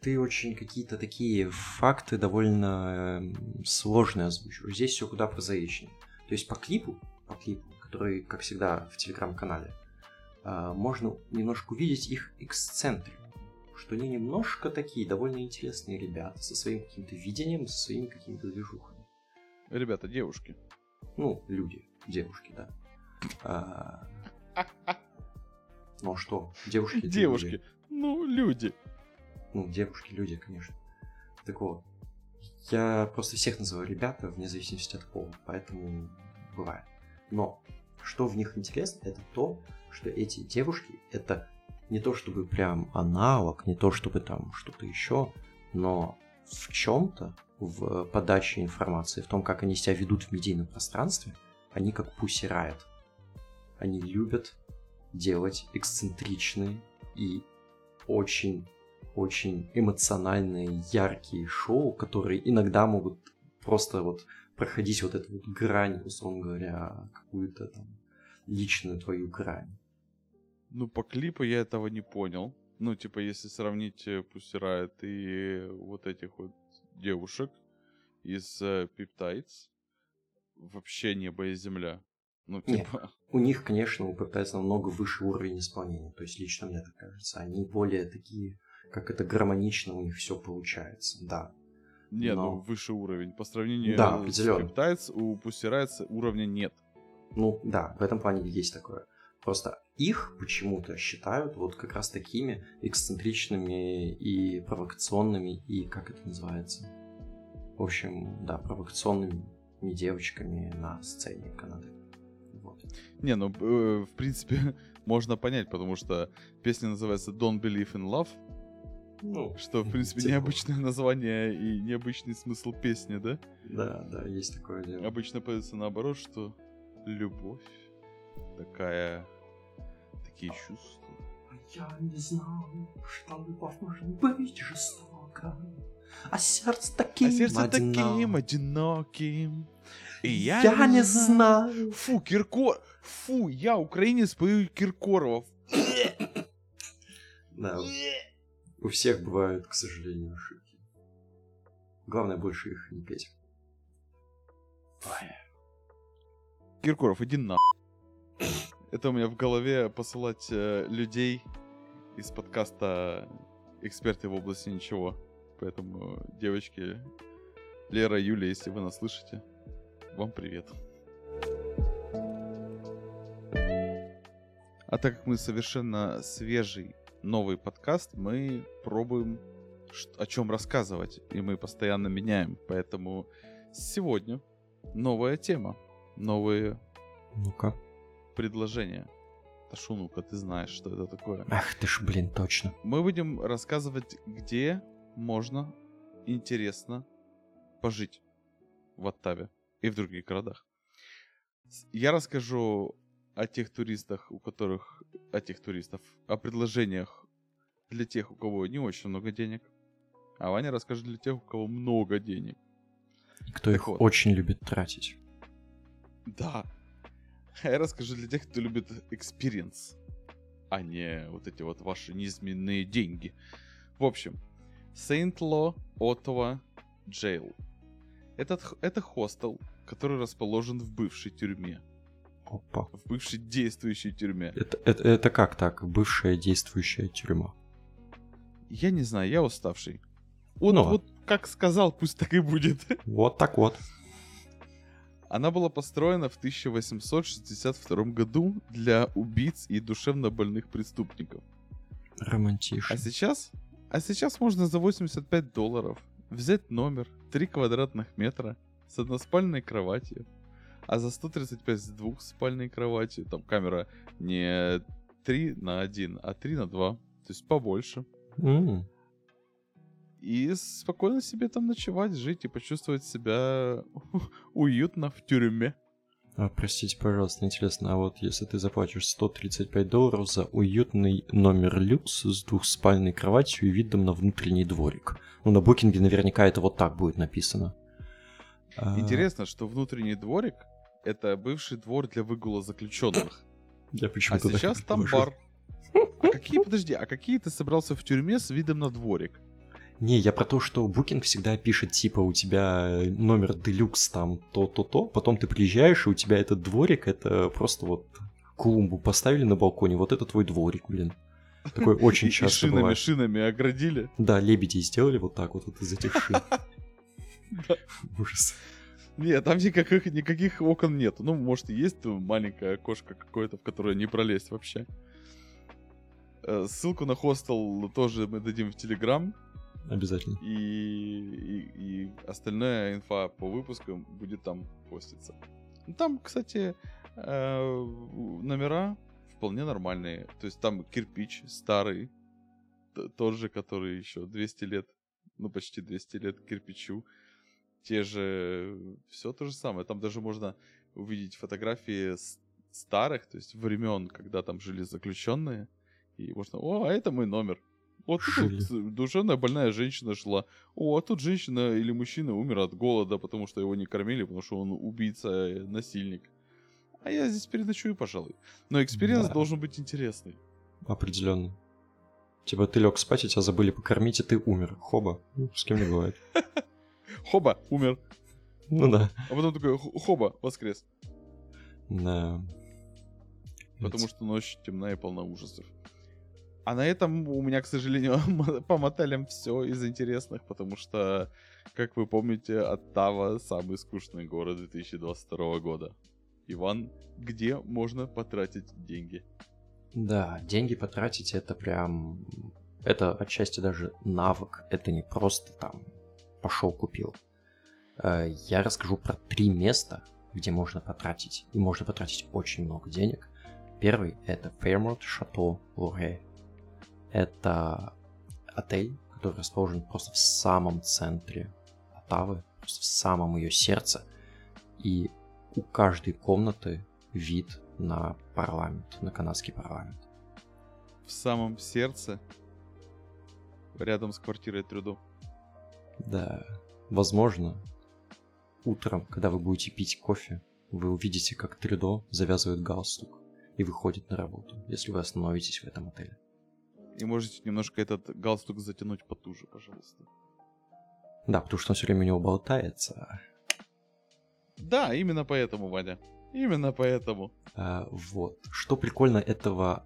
Ты очень какие-то такие факты довольно сложные озвучиваешь. Здесь все куда прозаичнее. То есть по клипу, по клипу, который, как всегда, в телеграм-канале, а, можно немножко увидеть их эксцентрику. Что они немножко такие довольно интересные ребята со своим каким-то видением, со своими какими-то движухами. Ребята, девушки. Ну, люди, девушки, да. А, Ну а что, девушки Девушки. люди. Ну, люди. Ну, девушки, люди, конечно. Так вот, я просто всех называю ребята, вне зависимости от пола, поэтому бывает. Но что в них интересно, это то, что эти девушки, это не то чтобы прям аналог, не то чтобы там что-то еще, но в чем-то, в подаче информации, в том, как они себя ведут в медийном пространстве, они как Riot. Они любят делать эксцентричные и очень очень эмоциональные, яркие шоу, которые иногда могут просто вот проходить вот эту вот грань, условно говоря, какую-то там личную твою грань. Ну, по клипу я этого не понял. Ну, типа, если сравнить э, Pussy Riot и вот этих вот девушек из э, Peptides, вообще небо и земля. Ну, Нет. типа, У них, конечно, у ППС намного выше уровень исполнения, то есть лично мне так кажется. Они более такие, как это гармонично у них все получается, да. не, Но- ну, выше уровень. По сравнению Да, с. Peptides у Riot уровня нет. Ну да, в этом плане есть такое. Просто их почему-то считают вот как раз такими эксцентричными и провокационными, и как это называется? В общем, да, провокационными девочками на сцене Канады. Вот. Не, ну, э, в принципе, можно понять, потому что песня называется Don't Believe in Love, Ну, что, в принципе, типа. необычное название и необычный смысл песни, да? Да, да, есть такое дело. Обычно поется наоборот, что любовь такая... такие чувства. Я не знал, что любовь может быть жестока, а сердце таким а сердце таким одино. одиноким. И я, Я не знаю. Фу, Киркор... Фу, я украинец, пою Киркорова. Да, у всех бывают, к сожалению, ошибки. Главное больше их не петь. Киркоров, иди на. Это у меня в голове посылать э, людей из подкаста «Эксперты в области ничего». Поэтому, девочки, Лера, Юля, если вы нас слышите, вам привет. А так как мы совершенно свежий новый подкаст, мы пробуем о чем рассказывать, и мы постоянно меняем. Поэтому сегодня новая тема, новые Ну-ка. Предложения. Ташу, ну-ка, ты знаешь, что это такое. Ах ты ж, блин, точно. Мы будем рассказывать, где можно интересно пожить в Оттаве и в других городах. Я расскажу о тех туристах, у которых... О тех туристов. О предложениях для тех, у кого не очень много денег. А Ваня расскажет для тех, у кого много денег. И кто Так их вот. очень любит тратить. Да. А я расскажу для тех, кто любит experience, а не вот эти вот ваши неизменные деньги. В общем, Saint Lo Ottawa Jail. Этот, это хостел, который расположен в бывшей тюрьме. Опа. В бывшей действующей тюрьме. Это, это, это как так? Бывшая действующая тюрьма. Я не знаю, я уставший. Вот, Ну. вот как сказал, пусть так и будет. Вот так вот. Она была построена в 1862 году для убийц и душевно больных преступников. А Романтично. сейчас? А сейчас можно за 85 долларов взять номер 3 квадратных метра с односпальной кроватью, а за 135 с двухспальной кроватью, там камера не 3 на 1, а 3 на 2, то есть побольше. М, И спокойно себе там ночевать, жить и почувствовать себя уютно в тюрьме. А, простите, пожалуйста, интересно, а вот если ты заплатишь 135 долларов за уютный номер люкс с двухспальной кроватью и видом на внутренний дворик? Ну, на букинге наверняка это вот так будет написано. А, Интересно, что внутренний дворик — это бывший двор для выгула заключенных. Я А почему-то так сейчас там бар. А какие, подожди, а какие ты собрался в тюрьме с видом на дворик? Не, я про то, что Booking всегда пишет, типа, у тебя номер делюкс там то-то-то, потом ты приезжаешь, и у тебя этот дворик, это просто вот клумбу поставили на балконе, вот это твой дворик, блин. Такое очень И- и часто шинами, бывает. шинами оградили. Да, лебедей сделали вот так вот, вот из этих шин. Ужас. Нет, там никаких, никаких окон нет. Ну, может, и есть маленькое окошко какое-то, в которое не пролезть вообще. Э, Ссылку на хостел тоже мы дадим в Телеграм. Обязательно. И, и, и остальная инфа по выпускам будет там поститься. Там, кстати, э, номера вполне нормальные. То есть там кирпич старый, тот же, который еще 200 лет, ну почти 200 лет кирпичу. Те же, все то же самое. Там даже можно увидеть фотографии старых, то есть времен, когда там жили заключенные. И можно, о, а это мой номер. Вот Жили. тут душевная больная женщина шла. О, а тут женщина или мужчина умер от голода, потому что его не кормили, потому что он убийца, э, насильник. А я здесь переночую, пожалуй. Но experience Да. должен быть интересный. Определенно. Типа ты лег спать, и тебя забыли покормить, и ты умер. Хоба. Ну, с кем не бывает. Хоба, умер. Ну да. А потом такой, «Хо- хоба, воскрес. Да. Потому что ночь темна и полна ужасов. А на этом у меня, к сожалению, по мотелям все из интересных, потому что, как вы помните, Оттава самый скучный город 2022 года. Иван, где можно потратить деньги? Да, деньги потратить это прям... Это отчасти даже навык. Это не просто там пошел купил. Э, Я расскажу про три места, где можно потратить. И можно потратить очень много денег. Первый это Fairmont Chateau Луре. Это отель, который расположен просто в самом центре Оттавы, просто в самом ее сердце. И у каждой комнаты вид на парламент, на канадский парламент. В самом сердце, рядом с квартирой Трюдо. Да, возможно, утром, когда вы будете пить кофе, вы увидите, как Трюдо завязывает галстук и выходит на работу, если вы остановитесь в этом отеле. И можете немножко этот галстук затянуть потуже, пожалуйста. Да, потому что он все время у него болтается. Да, именно поэтому, Ваня. Именно поэтому. А, вот. Что прикольно этого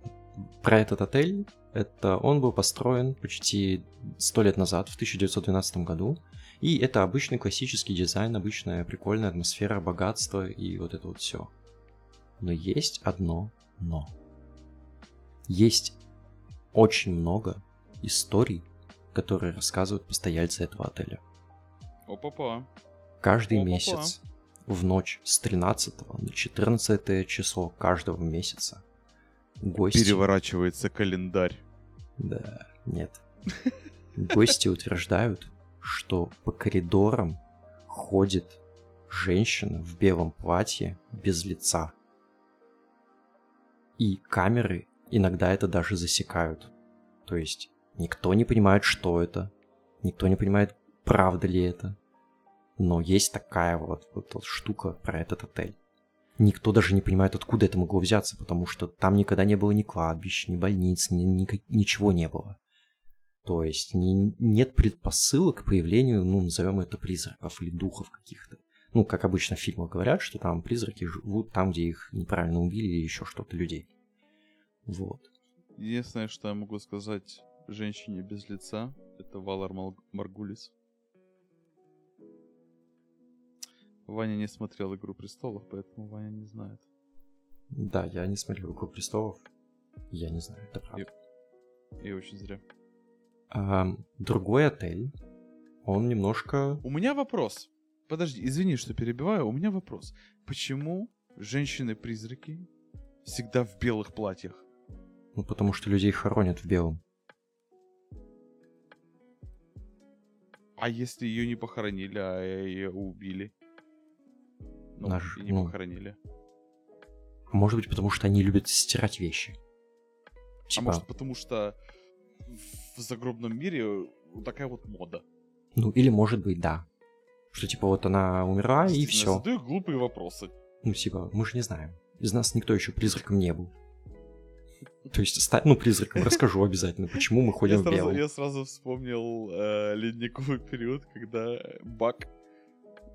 про этот отель, это он был построен почти сто лет назад, в 1912 году. И это обычный классический дизайн, обычная прикольная атмосфера, богатство и вот это вот все. Но есть одно но. Есть очень много историй, которые рассказывают постояльцы этого отеля. Опа-па. Каждый Опа-па. месяц в ночь с 13 на 14 число каждого месяца гости... Переворачивается календарь. Да, нет. Гости утверждают, что по коридорам ходит женщина в белом платье без лица. И камеры иногда это даже засекают. То есть никто не понимает, что это, никто не понимает, правда ли это. Но есть такая вот, вот, вот штука про этот отель. Никто даже не понимает, откуда это могло взяться, потому что там никогда не было ни кладбищ, ни больниц, ни, ни- ничего не было. То есть не- нет предпосылок к появлению, ну, назовем это призраков или духов каких-то. Ну, как обычно в фильмах говорят, что там призраки живут там, где их неправильно убили или еще что-то людей. Вот. Единственное, что я могу сказать женщине без лица, это Валар Маргулис. Ваня не смотрел «Игру престолов», поэтому Ваня не знает. Да, я не смотрел «Игру престолов». Я не знаю, это правда. И очень зря. А, другой отель, он немножко... У меня вопрос. Подожди, извини, что перебиваю. У меня вопрос. Почему женщины-призраки всегда в белых платьях? Ну, потому что людей хоронят в белом. А если ее не похоронили, а ее убили? Ну, Наш- и не ну, похоронили. Может быть, потому что они любят стирать вещи. А Типа, может потому что в загробном мире такая вот мода. ну или может быть, да. Что типа вот она умерла и Действительно, все. Задаю глупые вопросы. Ну типа, мы же не знаем. Из нас никто еще призраком не был. То есть, ста- ну, призраком расскажу обязательно, почему мы ходим Я в сразу, белом. я сразу вспомнил э, ледниковый период, когда Бак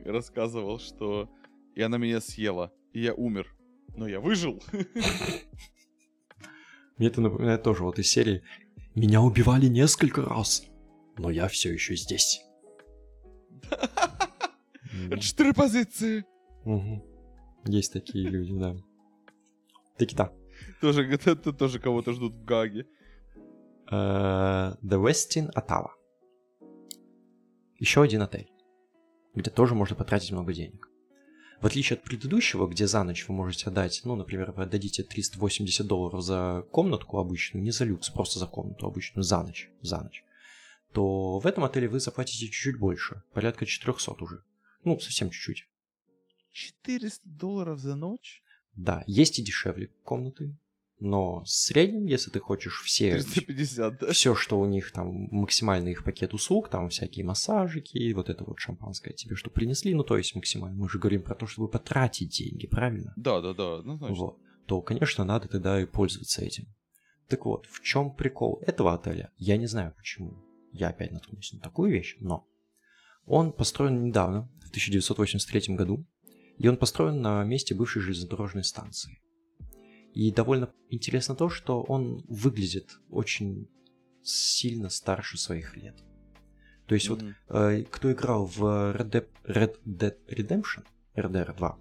рассказывал, что и она меня съела, и я умер. Но я выжил. Мне это напоминает тоже вот из серии «Меня убивали несколько раз, но я все еще здесь». Четыре позиции. Есть такие люди, да. Таки да. Тоже, это тоже кого-то ждут в Гаге. Э, The Westin Ottawa. Еще один отель, где тоже можно потратить много денег. В отличие от предыдущего, где за ночь вы можете отдать, ну, например, вы отдадите 380 долларов за комнатку обычную, не за люкс, просто за комнату обычную, за ночь, за ночь, то в этом отеле вы заплатите чуть-чуть больше, порядка 400 уже. Ну, совсем чуть-чуть. 400 долларов за ночь? Да, есть и дешевле комнаты, но в среднем, если ты хочешь все, 350, да? все, что у них там, максимальный их пакет услуг, там всякие массажики, вот это вот шампанское тебе, что принесли, ну то есть максимально. Мы же говорим про то, чтобы потратить деньги, правильно? Да, да, да, однозначно. Вот. То, конечно, надо тогда и пользоваться этим. Так вот, в чем прикол этого отеля? Я не знаю почему. Я опять наткнулся на такую вещь, но он построен недавно, в 1983 году, и он построен на месте бывшей железнодорожной станции. И довольно интересно то, что он выглядит очень сильно старше своих лет. То есть вот Мгм. э, кто играл в Red Dead, Red Dead Redemption, RDR 2,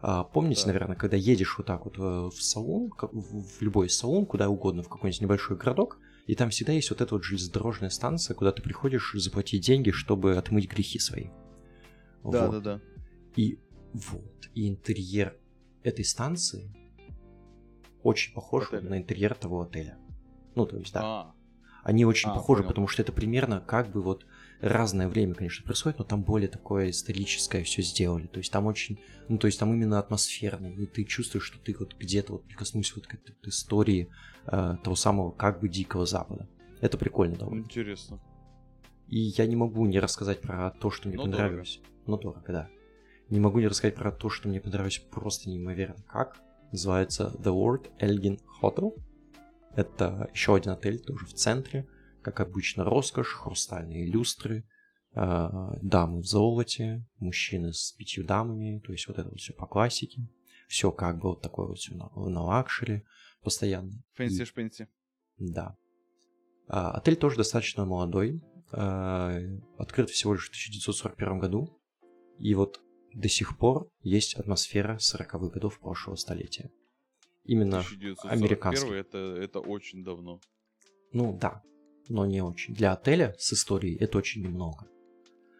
а, помните, Да. наверное, когда едешь вот так вот э, в салон, в любой салон, куда угодно, в какой-нибудь небольшой городок, и там всегда есть вот эта вот железнодорожная станция, куда ты приходишь заплатить деньги, чтобы отмыть грехи свои. Да, Вот. да, да. И вот, и интерьер этой станции очень похож Отеля. на интерьер того отеля. Ну, то есть, да. А, Они очень А, похожи, понял. потому что это примерно как бы вот разное время, конечно, происходит, но там более такое историческое все сделали. То есть там очень, ну то есть там именно атмосферно, и ты чувствуешь, что ты вот где-то вот прикоснулся вот к этой истории э, того самого как бы Дикого Запада. Это прикольно довольно. интересно. И я не могу не рассказать про то, что мне Но понравилось. Но дорого, да. Не могу не рассказать про то, что мне понравилось просто неимоверно. Как? Называется The World Elgin Hotel. Это еще один отель, тоже в центре. Как обычно, роскошь, хрустальные люстры, э, дамы в золоте, мужчины с пятью дамами. То есть вот это вот все по классике. Все как бы вот такое вот все на, на luxury постоянно. Fancy шпенси. Да. А, отель тоже достаточно молодой. а, открыт всего лишь в 1941 году. И вот до сих пор есть атмосфера 40-х годов прошлого столетия. Именно, 1941 американский. это, это очень давно. ну да, но не очень. Для отеля с историей это очень немного.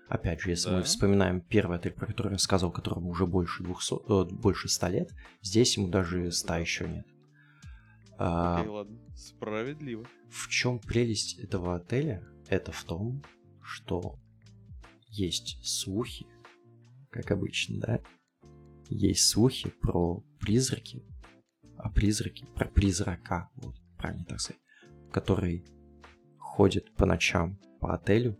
Опять же, если мы Да. вспоминаем первый отель, про который я рассказывал, которому уже больше 200, э, больше 100 лет, здесь ему даже 100 еще нет. А, Окей, ладно. Справедливо. В чем прелесть этого отеля? Это в том, что есть слухи, как обычно, да? Есть слухи про призраки, а призраки, про призрака, вот, правильно так сказать, который ходит по ночам по отелю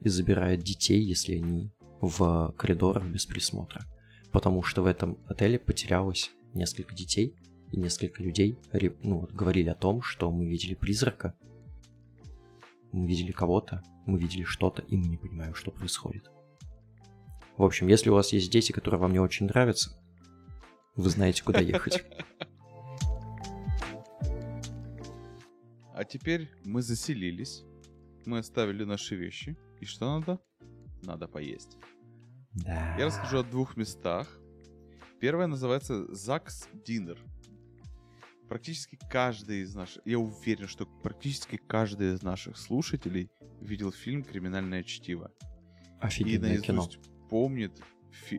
и забирает детей, если они в коридорах без присмотра. Потому что в этом отеле потерялось несколько детей, и несколько людей ну, говорили о том, что мы видели призрака, мы видели кого-то, мы видели что-то, и мы не понимаем, что происходит. В общем, если у вас есть дети, которые вам не очень нравятся, вы знаете, куда ехать. А теперь мы заселились. Мы оставили наши вещи. И что надо? Надо поесть. Да. Я расскажу о двух местах. Первое называется ЗАГС Динер. Практически каждый из наших... Я уверен, что практически каждый из наших слушателей видел фильм «Криминальное чтиво». И Офигенное кино. Помнит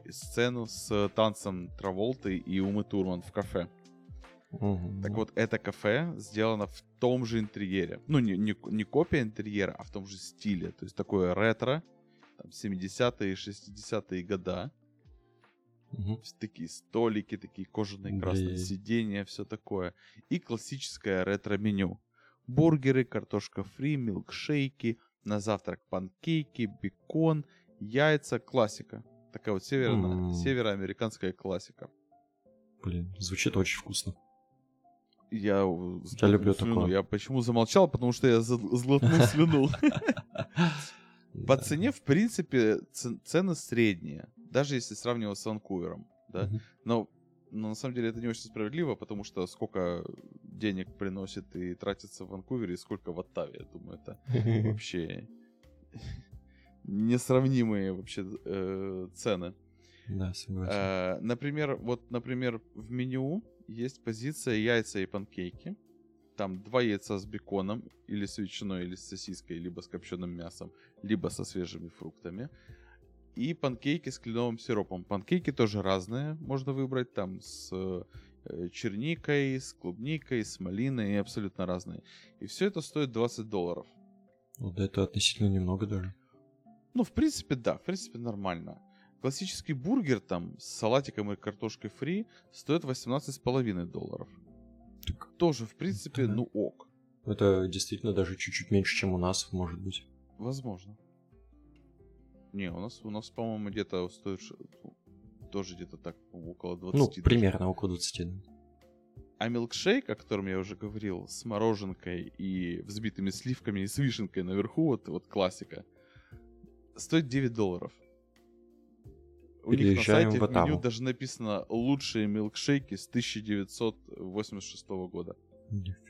сцену с танцем Траволты и Умы Турман в кафе. Мгм. Так вот, это кафе сделано в том же интерьере. Ну, не, не, не копия интерьера, а в том же стиле. То есть такое ретро, там, 70-е, 60-е года. Есть Такие столики, такие кожаные красные Блин. сиденья, все такое. И классическое ретро-меню. Бургеры, картошка фри, милкшейки, на завтрак панкейки, бекон, яйца, классика. Такая вот северно- М. североамериканская классика. Блин, звучит очень вкусно. Я, Я люблю слюну. такое. Я почему замолчал? Потому что я сглотнул слюну. По цене, в принципе, цены средние. Даже если сравнивать с Ванкувером. Да? Но, но на самом деле это не очень справедливо, потому что сколько денег приносит и тратится в Ванкувере, и сколько в Оттаве. Я думаю, это вообще несравнимые вообще э, цены. Да, согласен. Э, например, вот, например, в меню есть позиция яйца и панкейки. Там два яйца с беконом, или с ветчиной, или с сосиской, либо с копченым мясом, либо со свежими фруктами. И панкейки с кленовым сиропом. Панкейки тоже разные, можно выбрать там с э, черникой, с клубникой, с малиной, абсолютно разные. И все это стоит 20 долларов. Вот это относительно немного даже. Ну, в принципе, да, в принципе, нормально. Классический бургер там с салатиком и картошкой фри стоит 18,5 долларов. Так, Тоже, в принципе, да. ну ок. это действительно даже чуть-чуть меньше, чем у нас, может быть. Возможно. Не, у нас, у нас по-моему, где-то стоит тоже где-то так около 20. Ну, даже. примерно около 20. да. А милкшейк, о котором я уже говорил, с мороженкой и взбитыми сливками и с вишенкой наверху, вот, вот классика, стоит 9 долларов. У них на Переезжаем сайте в в меню даже написано «Лучшие милкшейки с 1986 года».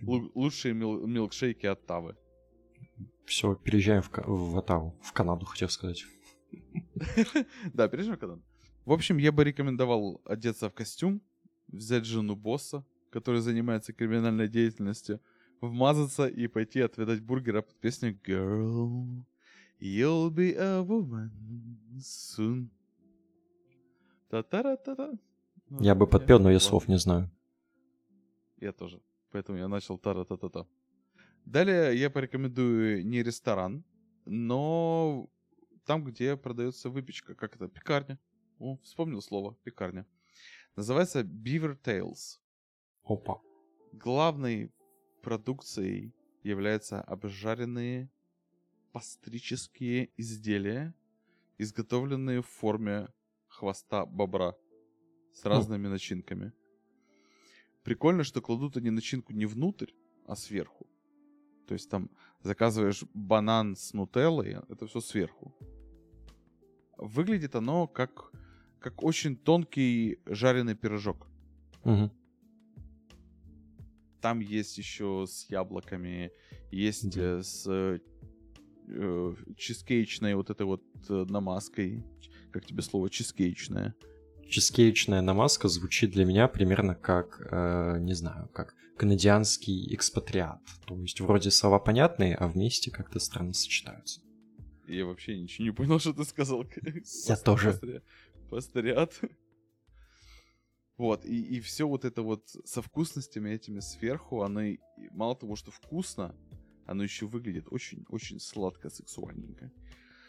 Лу- лучшие мил- милкшейки Оттавы. Все, переезжаем в, Ка- в Оттаву. В Канаду, хотел сказать. Да, перейдем к этому. В общем, я бы рекомендовал одеться в костюм, взять жену босса, который занимается криминальной деятельностью, вмазаться и пойти отведать бургера под песню Girl, you'll be a woman soon. Та-та-ра-та-та. Ну, Я бы подпел, но я слов не знаю. Я тоже. Поэтому я начал тара-та-та-та. Далее я порекомендую не ресторан, но там, где продается выпечка. Как это? Пекарня. О, вспомнил слово. Пекарня. Называется Beaver Tales. Опа. Главной продукцией являются обжаренные пастрические изделия, изготовленные в форме хвоста бобра с разными начинками. Прикольно, что кладут они начинку не внутрь, а сверху. То есть там заказываешь банан с нутеллой, это все сверху. Выглядит оно как, как очень тонкий жареный пирожок. Мгм. Там есть еще с яблоками, есть э, с э, чизкейчной вот этой вот э, намазкой. Как тебе слово чизкейчная? Чизкейчная намазка звучит для меня примерно как, э, не знаю, как канадианский экспатриат. То есть вроде слова понятные, а вместе как-то странно сочетаются. Я вообще ничего не понял, что ты сказал. Я тоже. Пастырят. Вот, и, и все вот это вот со вкусностями этими сверху, оно мало того, что вкусно, оно еще выглядит очень-очень сладко, сексуальненько.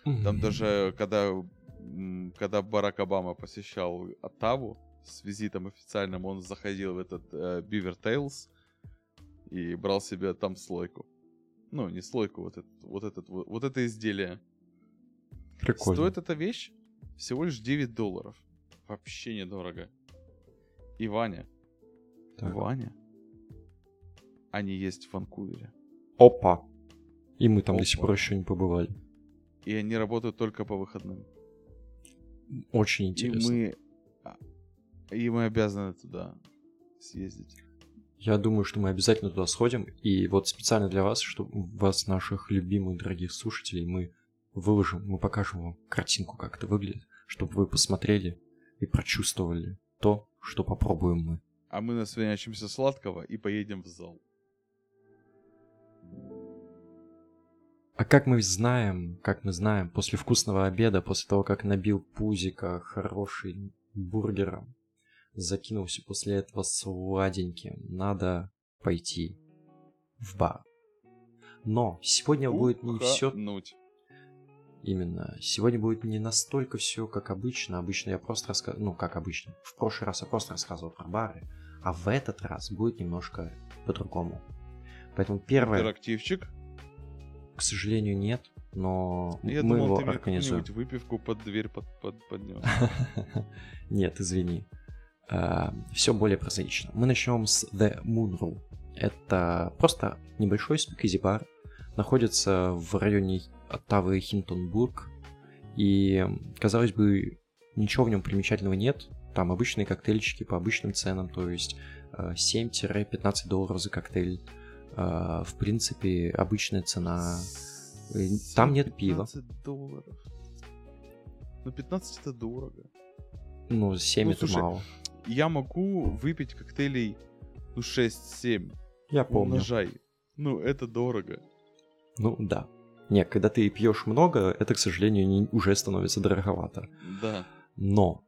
Там даже, когда, когда Барак Обама посещал Оттаву с визитом официальным, он заходил в этот э, Beaver Tales и брал себе там слойку. Ну, не слойку, вот, этот, вот, этот, вот, вот это изделие. Прикольно. Стоит эта вещь всего лишь 9 долларов. Вообще недорого. И Ваня, Так. Ваня, они есть в Ванкувере. Опа. И мы там до сих Опа. пор еще не побывали. И они работают только по выходным. Очень И интересно. мы, а, и мы обязаны туда съездить. Я думаю, что мы обязательно туда сходим. И вот специально для вас, чтобы вас, наших любимых, дорогих слушателей, мы выложим, мы покажем вам картинку, как это выглядит, чтобы вы посмотрели и прочувствовали то, что попробуем мы. А мы насвинячимся сладкого и поедем в зал. А как мы знаем, как мы знаем, после вкусного обеда, после того, как набил пузика хороший бургером, закинулся после этого сладеньким, надо пойти в бар. Но сегодня будет не все. Именно. Сегодня будет не настолько все, как обычно. Обычно я просто рассказываю, ну, как обычно. В прошлый раз я просто рассказывал про бары. А в этот раз будет немножко по-другому. Поэтому первое, Интерактивчик. К сожалению, нет, но Я мы думал, его ты организуем. выпивку под дверь под, под, поднес. Нет, извини. Все более прозаично. Мы начнем с The Moon Room. Это просто небольшой спикизи бар. Находится в районе Оттавы Хинтонбург. И, казалось бы, ничего в нем примечательного нет. Там обычные коктейльчики по обычным ценам, то есть э, 7-15 долларов за коктейль. Э, В принципе, обычная цена. Э, Там нет пива. 15 долларов. Ну, 15 это дорого. Ну, 7 Ну, это слушай, мало. Я могу выпить коктейлей, ну, 6-7. Я помню. Умножай. Ну, это дорого. Ну, да. Не, когда ты пьешь много, это, к сожалению, не- уже становится дороговато. Да. Но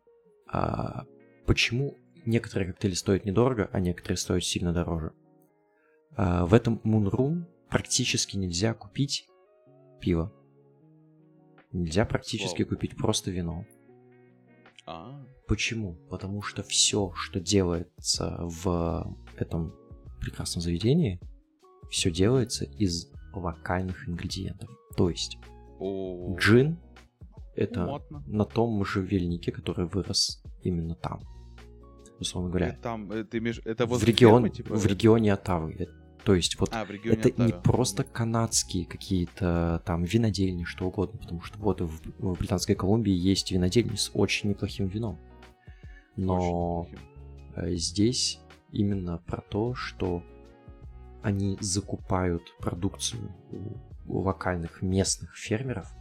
а, почему некоторые коктейли стоят недорого, а некоторые стоят сильно дороже? А, в этом Moon Room практически нельзя купить пиво. Нельзя практически Слава купить просто вино. А, Почему? Потому что все, что делается в этом прекрасном заведении, все делается из локальных ингредиентов. То есть джин это мотно. на том можжевельнике, который вырос именно там. Условно И говоря, Там, э, ты имеешь, это в, регион, фермы, типа? в регионе Оттавы. То есть вот А, это не Оттава. просто канадские какие-то там винодельни, что угодно, потому что вот в, в Британской Колумбии есть винодельни с очень неплохим вином. Но неплохим. э, здесь именно про то, что они закупают продукцию у, у локальных местных фермеров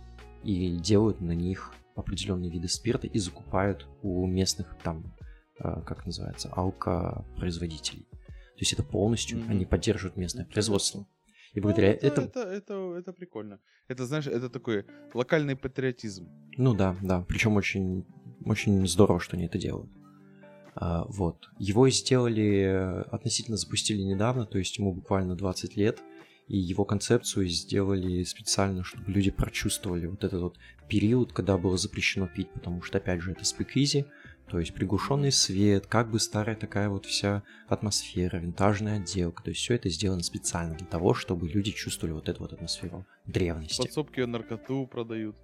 и делают на них определенные виды спирта и закупают у местных там, э, как называется, алкопроизводителей. То есть это полностью Мгм. они поддерживают местное производство. И Ну, благодаря это, этому... это, это, это прикольно. Это, знаешь, это такой локальный патриотизм. Ну да, да. Причем очень, очень здорово, что они это делают. А, вот. Его сделали, относительно запустили недавно, то есть ему буквально 20 лет. И его концепцию сделали специально, чтобы люди прочувствовали вот этот вот период, когда было запрещено пить, потому что, опять же, это спикизи, то есть приглушенный свет, как бы старая такая вот вся атмосфера, винтажная отделка. То есть все это сделано специально для того, чтобы люди чувствовали вот эту вот атмосферу древности. Подсобки наркоту продают.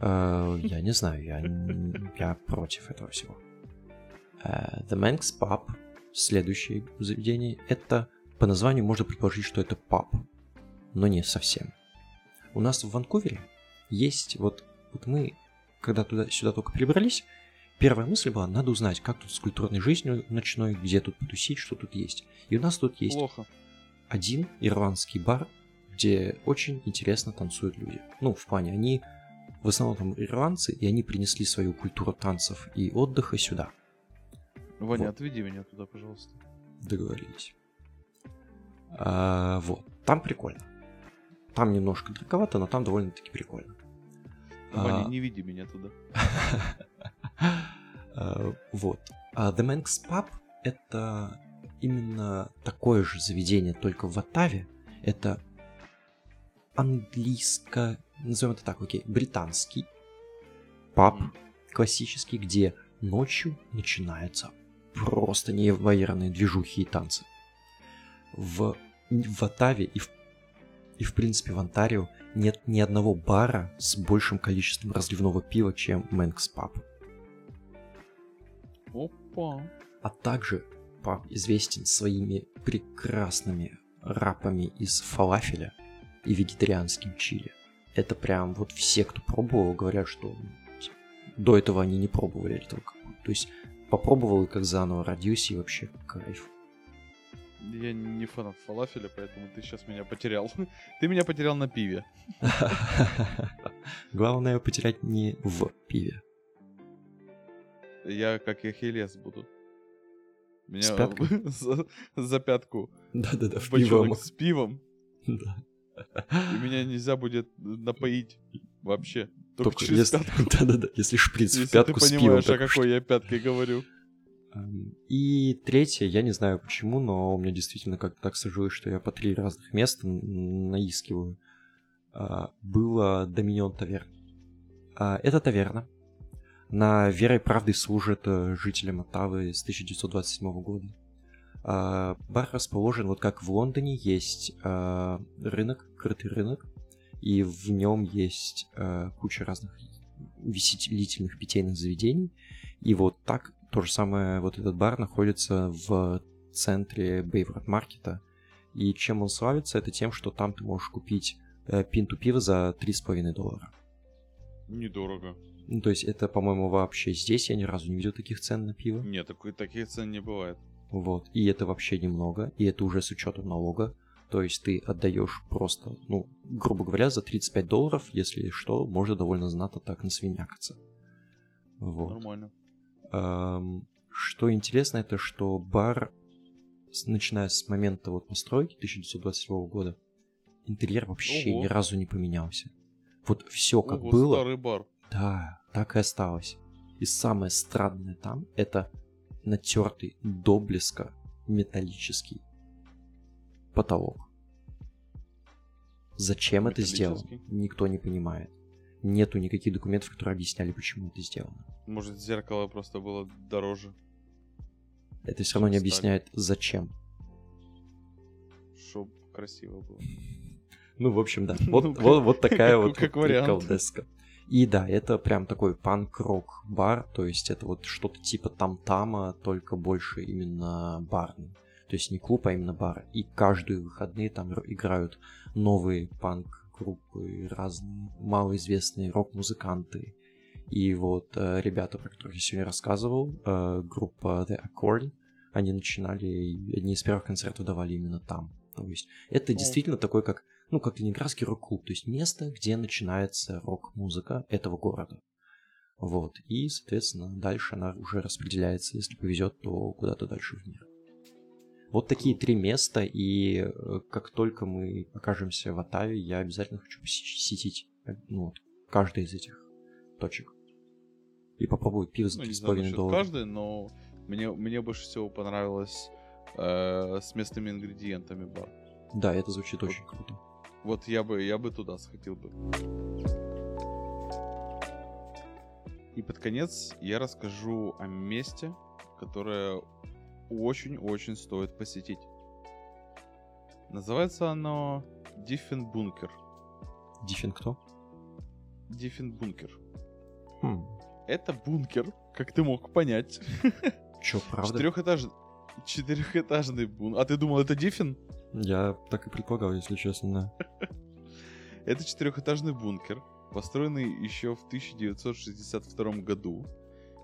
Э, Я не знаю, я, против этого всего. Э, The Manx Pub, следующее заведение, это по названию можно предположить, что это паб, но не совсем. У нас в Ванкувере есть вот, вот мы, когда туда сюда только перебрались, первая мысль была, надо узнать, как тут с культурной жизнью ночной, где тут потусить, что тут есть. И у нас тут есть Плохо. один ирландский бар, где очень интересно танцуют люди. Ну, в плане, они в основном там ирландцы, и они принесли свою культуру танцев и отдыха сюда. Ваня, Вот. отведи меня туда, пожалуйста. Договорились. А, вот. Там прикольно. Там немножко дороговато, но там довольно-таки прикольно. Ваня, А. не веди меня туда. А, Вот. А The Manx Pub — это именно такое же заведение, только в Оттаве. Это английско... Назовем это так, окей, британский паб классический, где ночью начинаются просто невероятные движухи и танцы. В, в Оттаве и в, и в принципе в Онтарио нет ни одного бара с большим количеством разливного пива, чем Manx Pub. Опа. А также паб известен своими прекрасными рапами из фалафеля и вегетарианским чили. Это прям вот все, кто пробовал, говорят, что до этого они не пробовали этого. То есть попробовал и как заново родился, и вообще кайф. Я не фанат фалафеля, поэтому ты сейчас меня потерял. Ты меня потерял на пиве. Главное потерять не в пиве. Я как Ахиллес буду. Меня С за, за пятку Да-да-да, в пивом. с пивом. Да. И меня нельзя будет напоить вообще. Только, Только через если... пятку. Да-да-да, если шприц в Если пятку ты с пивом. понимаешь, о какой я пяткой говорю. И третье, я не знаю почему, но у меня действительно как-то так сложилось, что я по три разных места наискиваю. А, Было Доминион Таверн. А, Это таверна. На верой и правдой служит э, жителям Оттавы с 1927 года. А, Бар расположен, вот как в Лондоне, есть а, рынок, крытый рынок, и в нем есть а, куча разных веселительных питейных заведений. И вот так то же самое, вот этот бар находится в центре Бейворд Маркета. И чем он славится, это тем, что там ты можешь купить э, пинту пива за 3,5 доллара. Недорого. Ну, то есть это, по-моему, вообще здесь я ни разу не видел таких цен на пиво. Нет, такой, таких цен не бывает. Вот. И это вообще немного, и это уже с учетом налога. То есть ты отдаешь просто, ну, грубо говоря, за 35 долларов, если что, можно довольно знатно так насвинякаться. Вот. Нормально. Эм, Что интересно, это что бар, начиная с момента вот постройки 1927 года, интерьер вообще Ого. ни разу не поменялся. Вот все как Ого, было, старый бар. Да, так и осталось. И самое странное там это натертый до блеска металлический потолок. Зачем это сделано? Никто не понимает. Нету никаких документов, которые объясняли, почему это сделано. Может, зеркало просто было дороже, Это все равно не объясняет, зачем. чтобы красиво было. Ну, в общем, да. Вот, Ну, вот, вот такая вот приколдеска. И да, это прям такой панк-рок бар, то есть это вот что-то типа там-тама, только больше именно барный. То есть не клуб, а именно бар. И каждые выходные там играют новые панк-группы, разные малоизвестные рок-музыканты. И вот э, ребята, про которых я сегодня рассказывал, э, группа The Accord, они начинали, одни из первых концертов давали именно там. То есть это О. действительно такой, как, ну, как ленинградский рок-клуб, то есть место, где начинается рок-музыка этого города. Вот. И, соответственно, дальше она уже распределяется, если повезет, то куда-то дальше в мир. Вот такие три места, и э, как только мы окажемся в Оттаве, я обязательно хочу посетить э, ну, вот, каждый из этих точек. И попробовать пиво за Ну, не 3,5 знаю насчет доллара. каждый, но мне, мне больше всего понравилось э, с местными ингредиентами бар. Да, это звучит очень круто. Вот я бы, я бы туда сходил бы. И под конец я расскажу о месте, которое очень-очень стоит посетить. Называется оно Диффен Бункер. Диффин кто? Диффен Бункер. Хм, Это бункер, как ты мог понять. чё, правда? Четырехэтажный, четырехэтажный бункер. А ты думал, это Диффен? Я так и предполагал, если честно. Это четырехэтажный бункер, построенный еще в 1962 году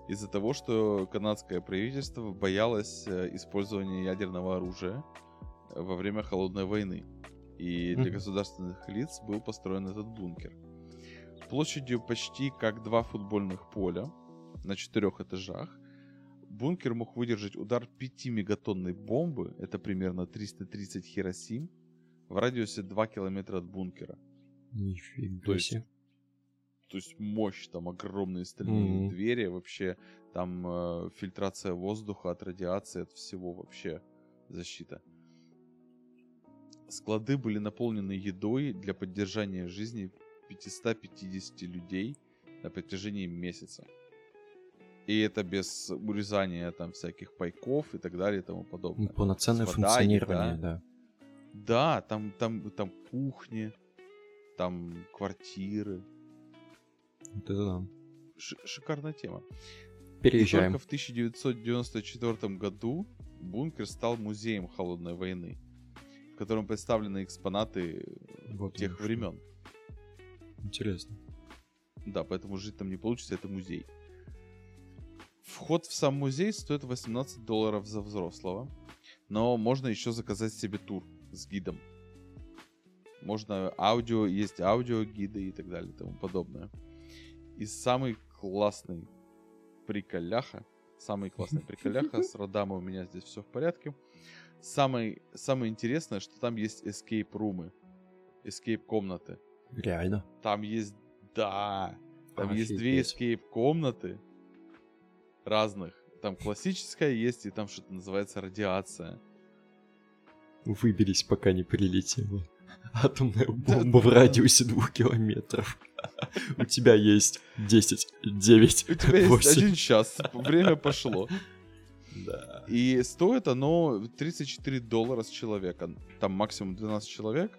из-за того, что канадское правительство боялось э, использования ядерного оружия э, во время холодной войны. И для государственных лиц был построен этот бункер. Площадью почти как два футбольных поля на четырех этажах. Бункер мог выдержать удар 5 мегатонной бомбы, это примерно 330 Хиросим, в радиусе 2 километра от бункера. Нифига То есть. То есть мощь, там огромные стальные Мгм. двери, вообще там э, фильтрация воздуха от радиации, от всего вообще защита. Склады были наполнены едой для поддержания жизни 550 людей на протяжении месяца. И это без урезания там всяких пайков и так далее и тому подобное. Полноценное Вода, функционирование, еда. да. Да, там, там, там кухни, там квартиры. Вот это да. Ш- шикарная тема. И Переезжаем. только в 1994 году бункер стал музеем холодной войны, в котором представлены экспонаты Вот тех времен. Интересно. Да, поэтому жить там не получится, это музей. Вход в сам музей стоит 18 долларов за взрослого, но можно еще заказать себе тур с гидом. Можно аудио, есть аудиогиды и так далее и тому подобное. И самый классный приколяха, самый классный приколяха, с родами у меня здесь все в порядке. Самый, самое интересное, что там есть escape румы, escape комнаты. Реально. Там есть, да, там есть две Офигеть. Разных. Там классическая есть, и там что-то называется радиация. Выберись, пока не прилетела. Атомная бомба в радиусе двух километров. У тебя есть 10, 9, У тебя есть 8. один час, время пошло. Да. И стоит оно 34 доллара с человека. Там максимум 12 человек.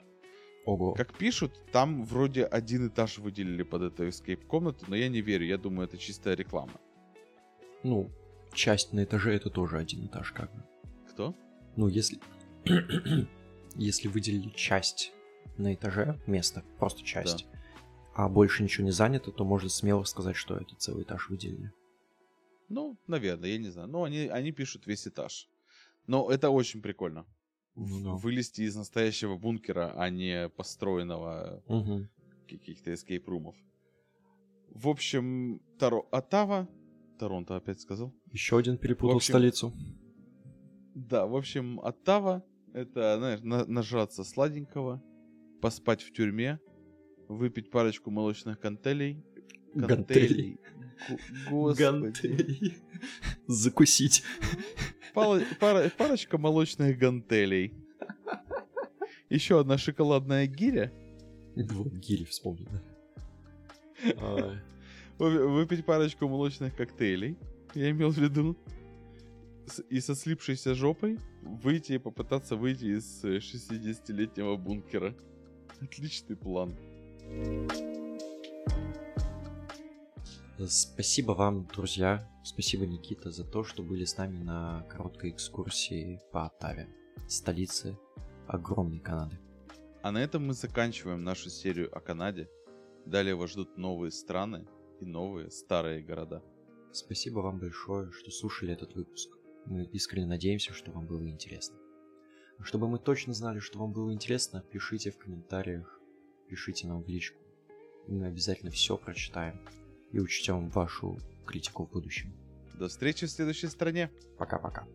Ого. Как пишут, там вроде один этаж выделили под эту escape комнату, но я не верю, я думаю, это чистая реклама. Ну, часть на этаже это тоже один этаж, как бы. Кто? Ну, если... если выделили часть на этаже, место, просто часть, а больше ничего не занято, то можно смело сказать, что это целый этаж выделили. Ну, наверное, я не знаю. Но они, они пишут весь этаж. Но это очень прикольно. Ну да. Вылезти из настоящего бункера, а не построенного Мгм. каких-то эскейп-румов. В общем, Таро... Оттава... Торонто опять сказал. Еще один перепутал В общем, столицу. Да, в общем, Оттава — это, знаешь, на- нажраться сладенького, поспать в тюрьме, выпить парочку молочных. Гантелей. Го- Господи. Гантелей. Закусить. Пала- пара- парочка молочных гантелей. Еще одна шоколадная гиря. Вот, гири вспомнил. да. Выпить парочку молочных коктейлей. Я имел в виду. И со слипшейся жопой выйти и попытаться выйти из э, 60-летнего бункера. Отличный план. Спасибо вам, друзья. Спасибо, Никита, за то, что были с нами на короткой экскурсии по Оттаве, столице огромной Канады. А на этом мы заканчиваем нашу серию о Канаде. Далее вас ждут новые страны и новые старые города. Спасибо вам большое, что слушали этот выпуск. Мы искренне надеемся, что вам было интересно. А Чтобы мы точно знали, что вам было интересно, пишите в комментариях, пишите нам в личку. Мы обязательно все прочитаем и учтем вашу критику в будущем. До встречи в следующей стране. Пока-пока.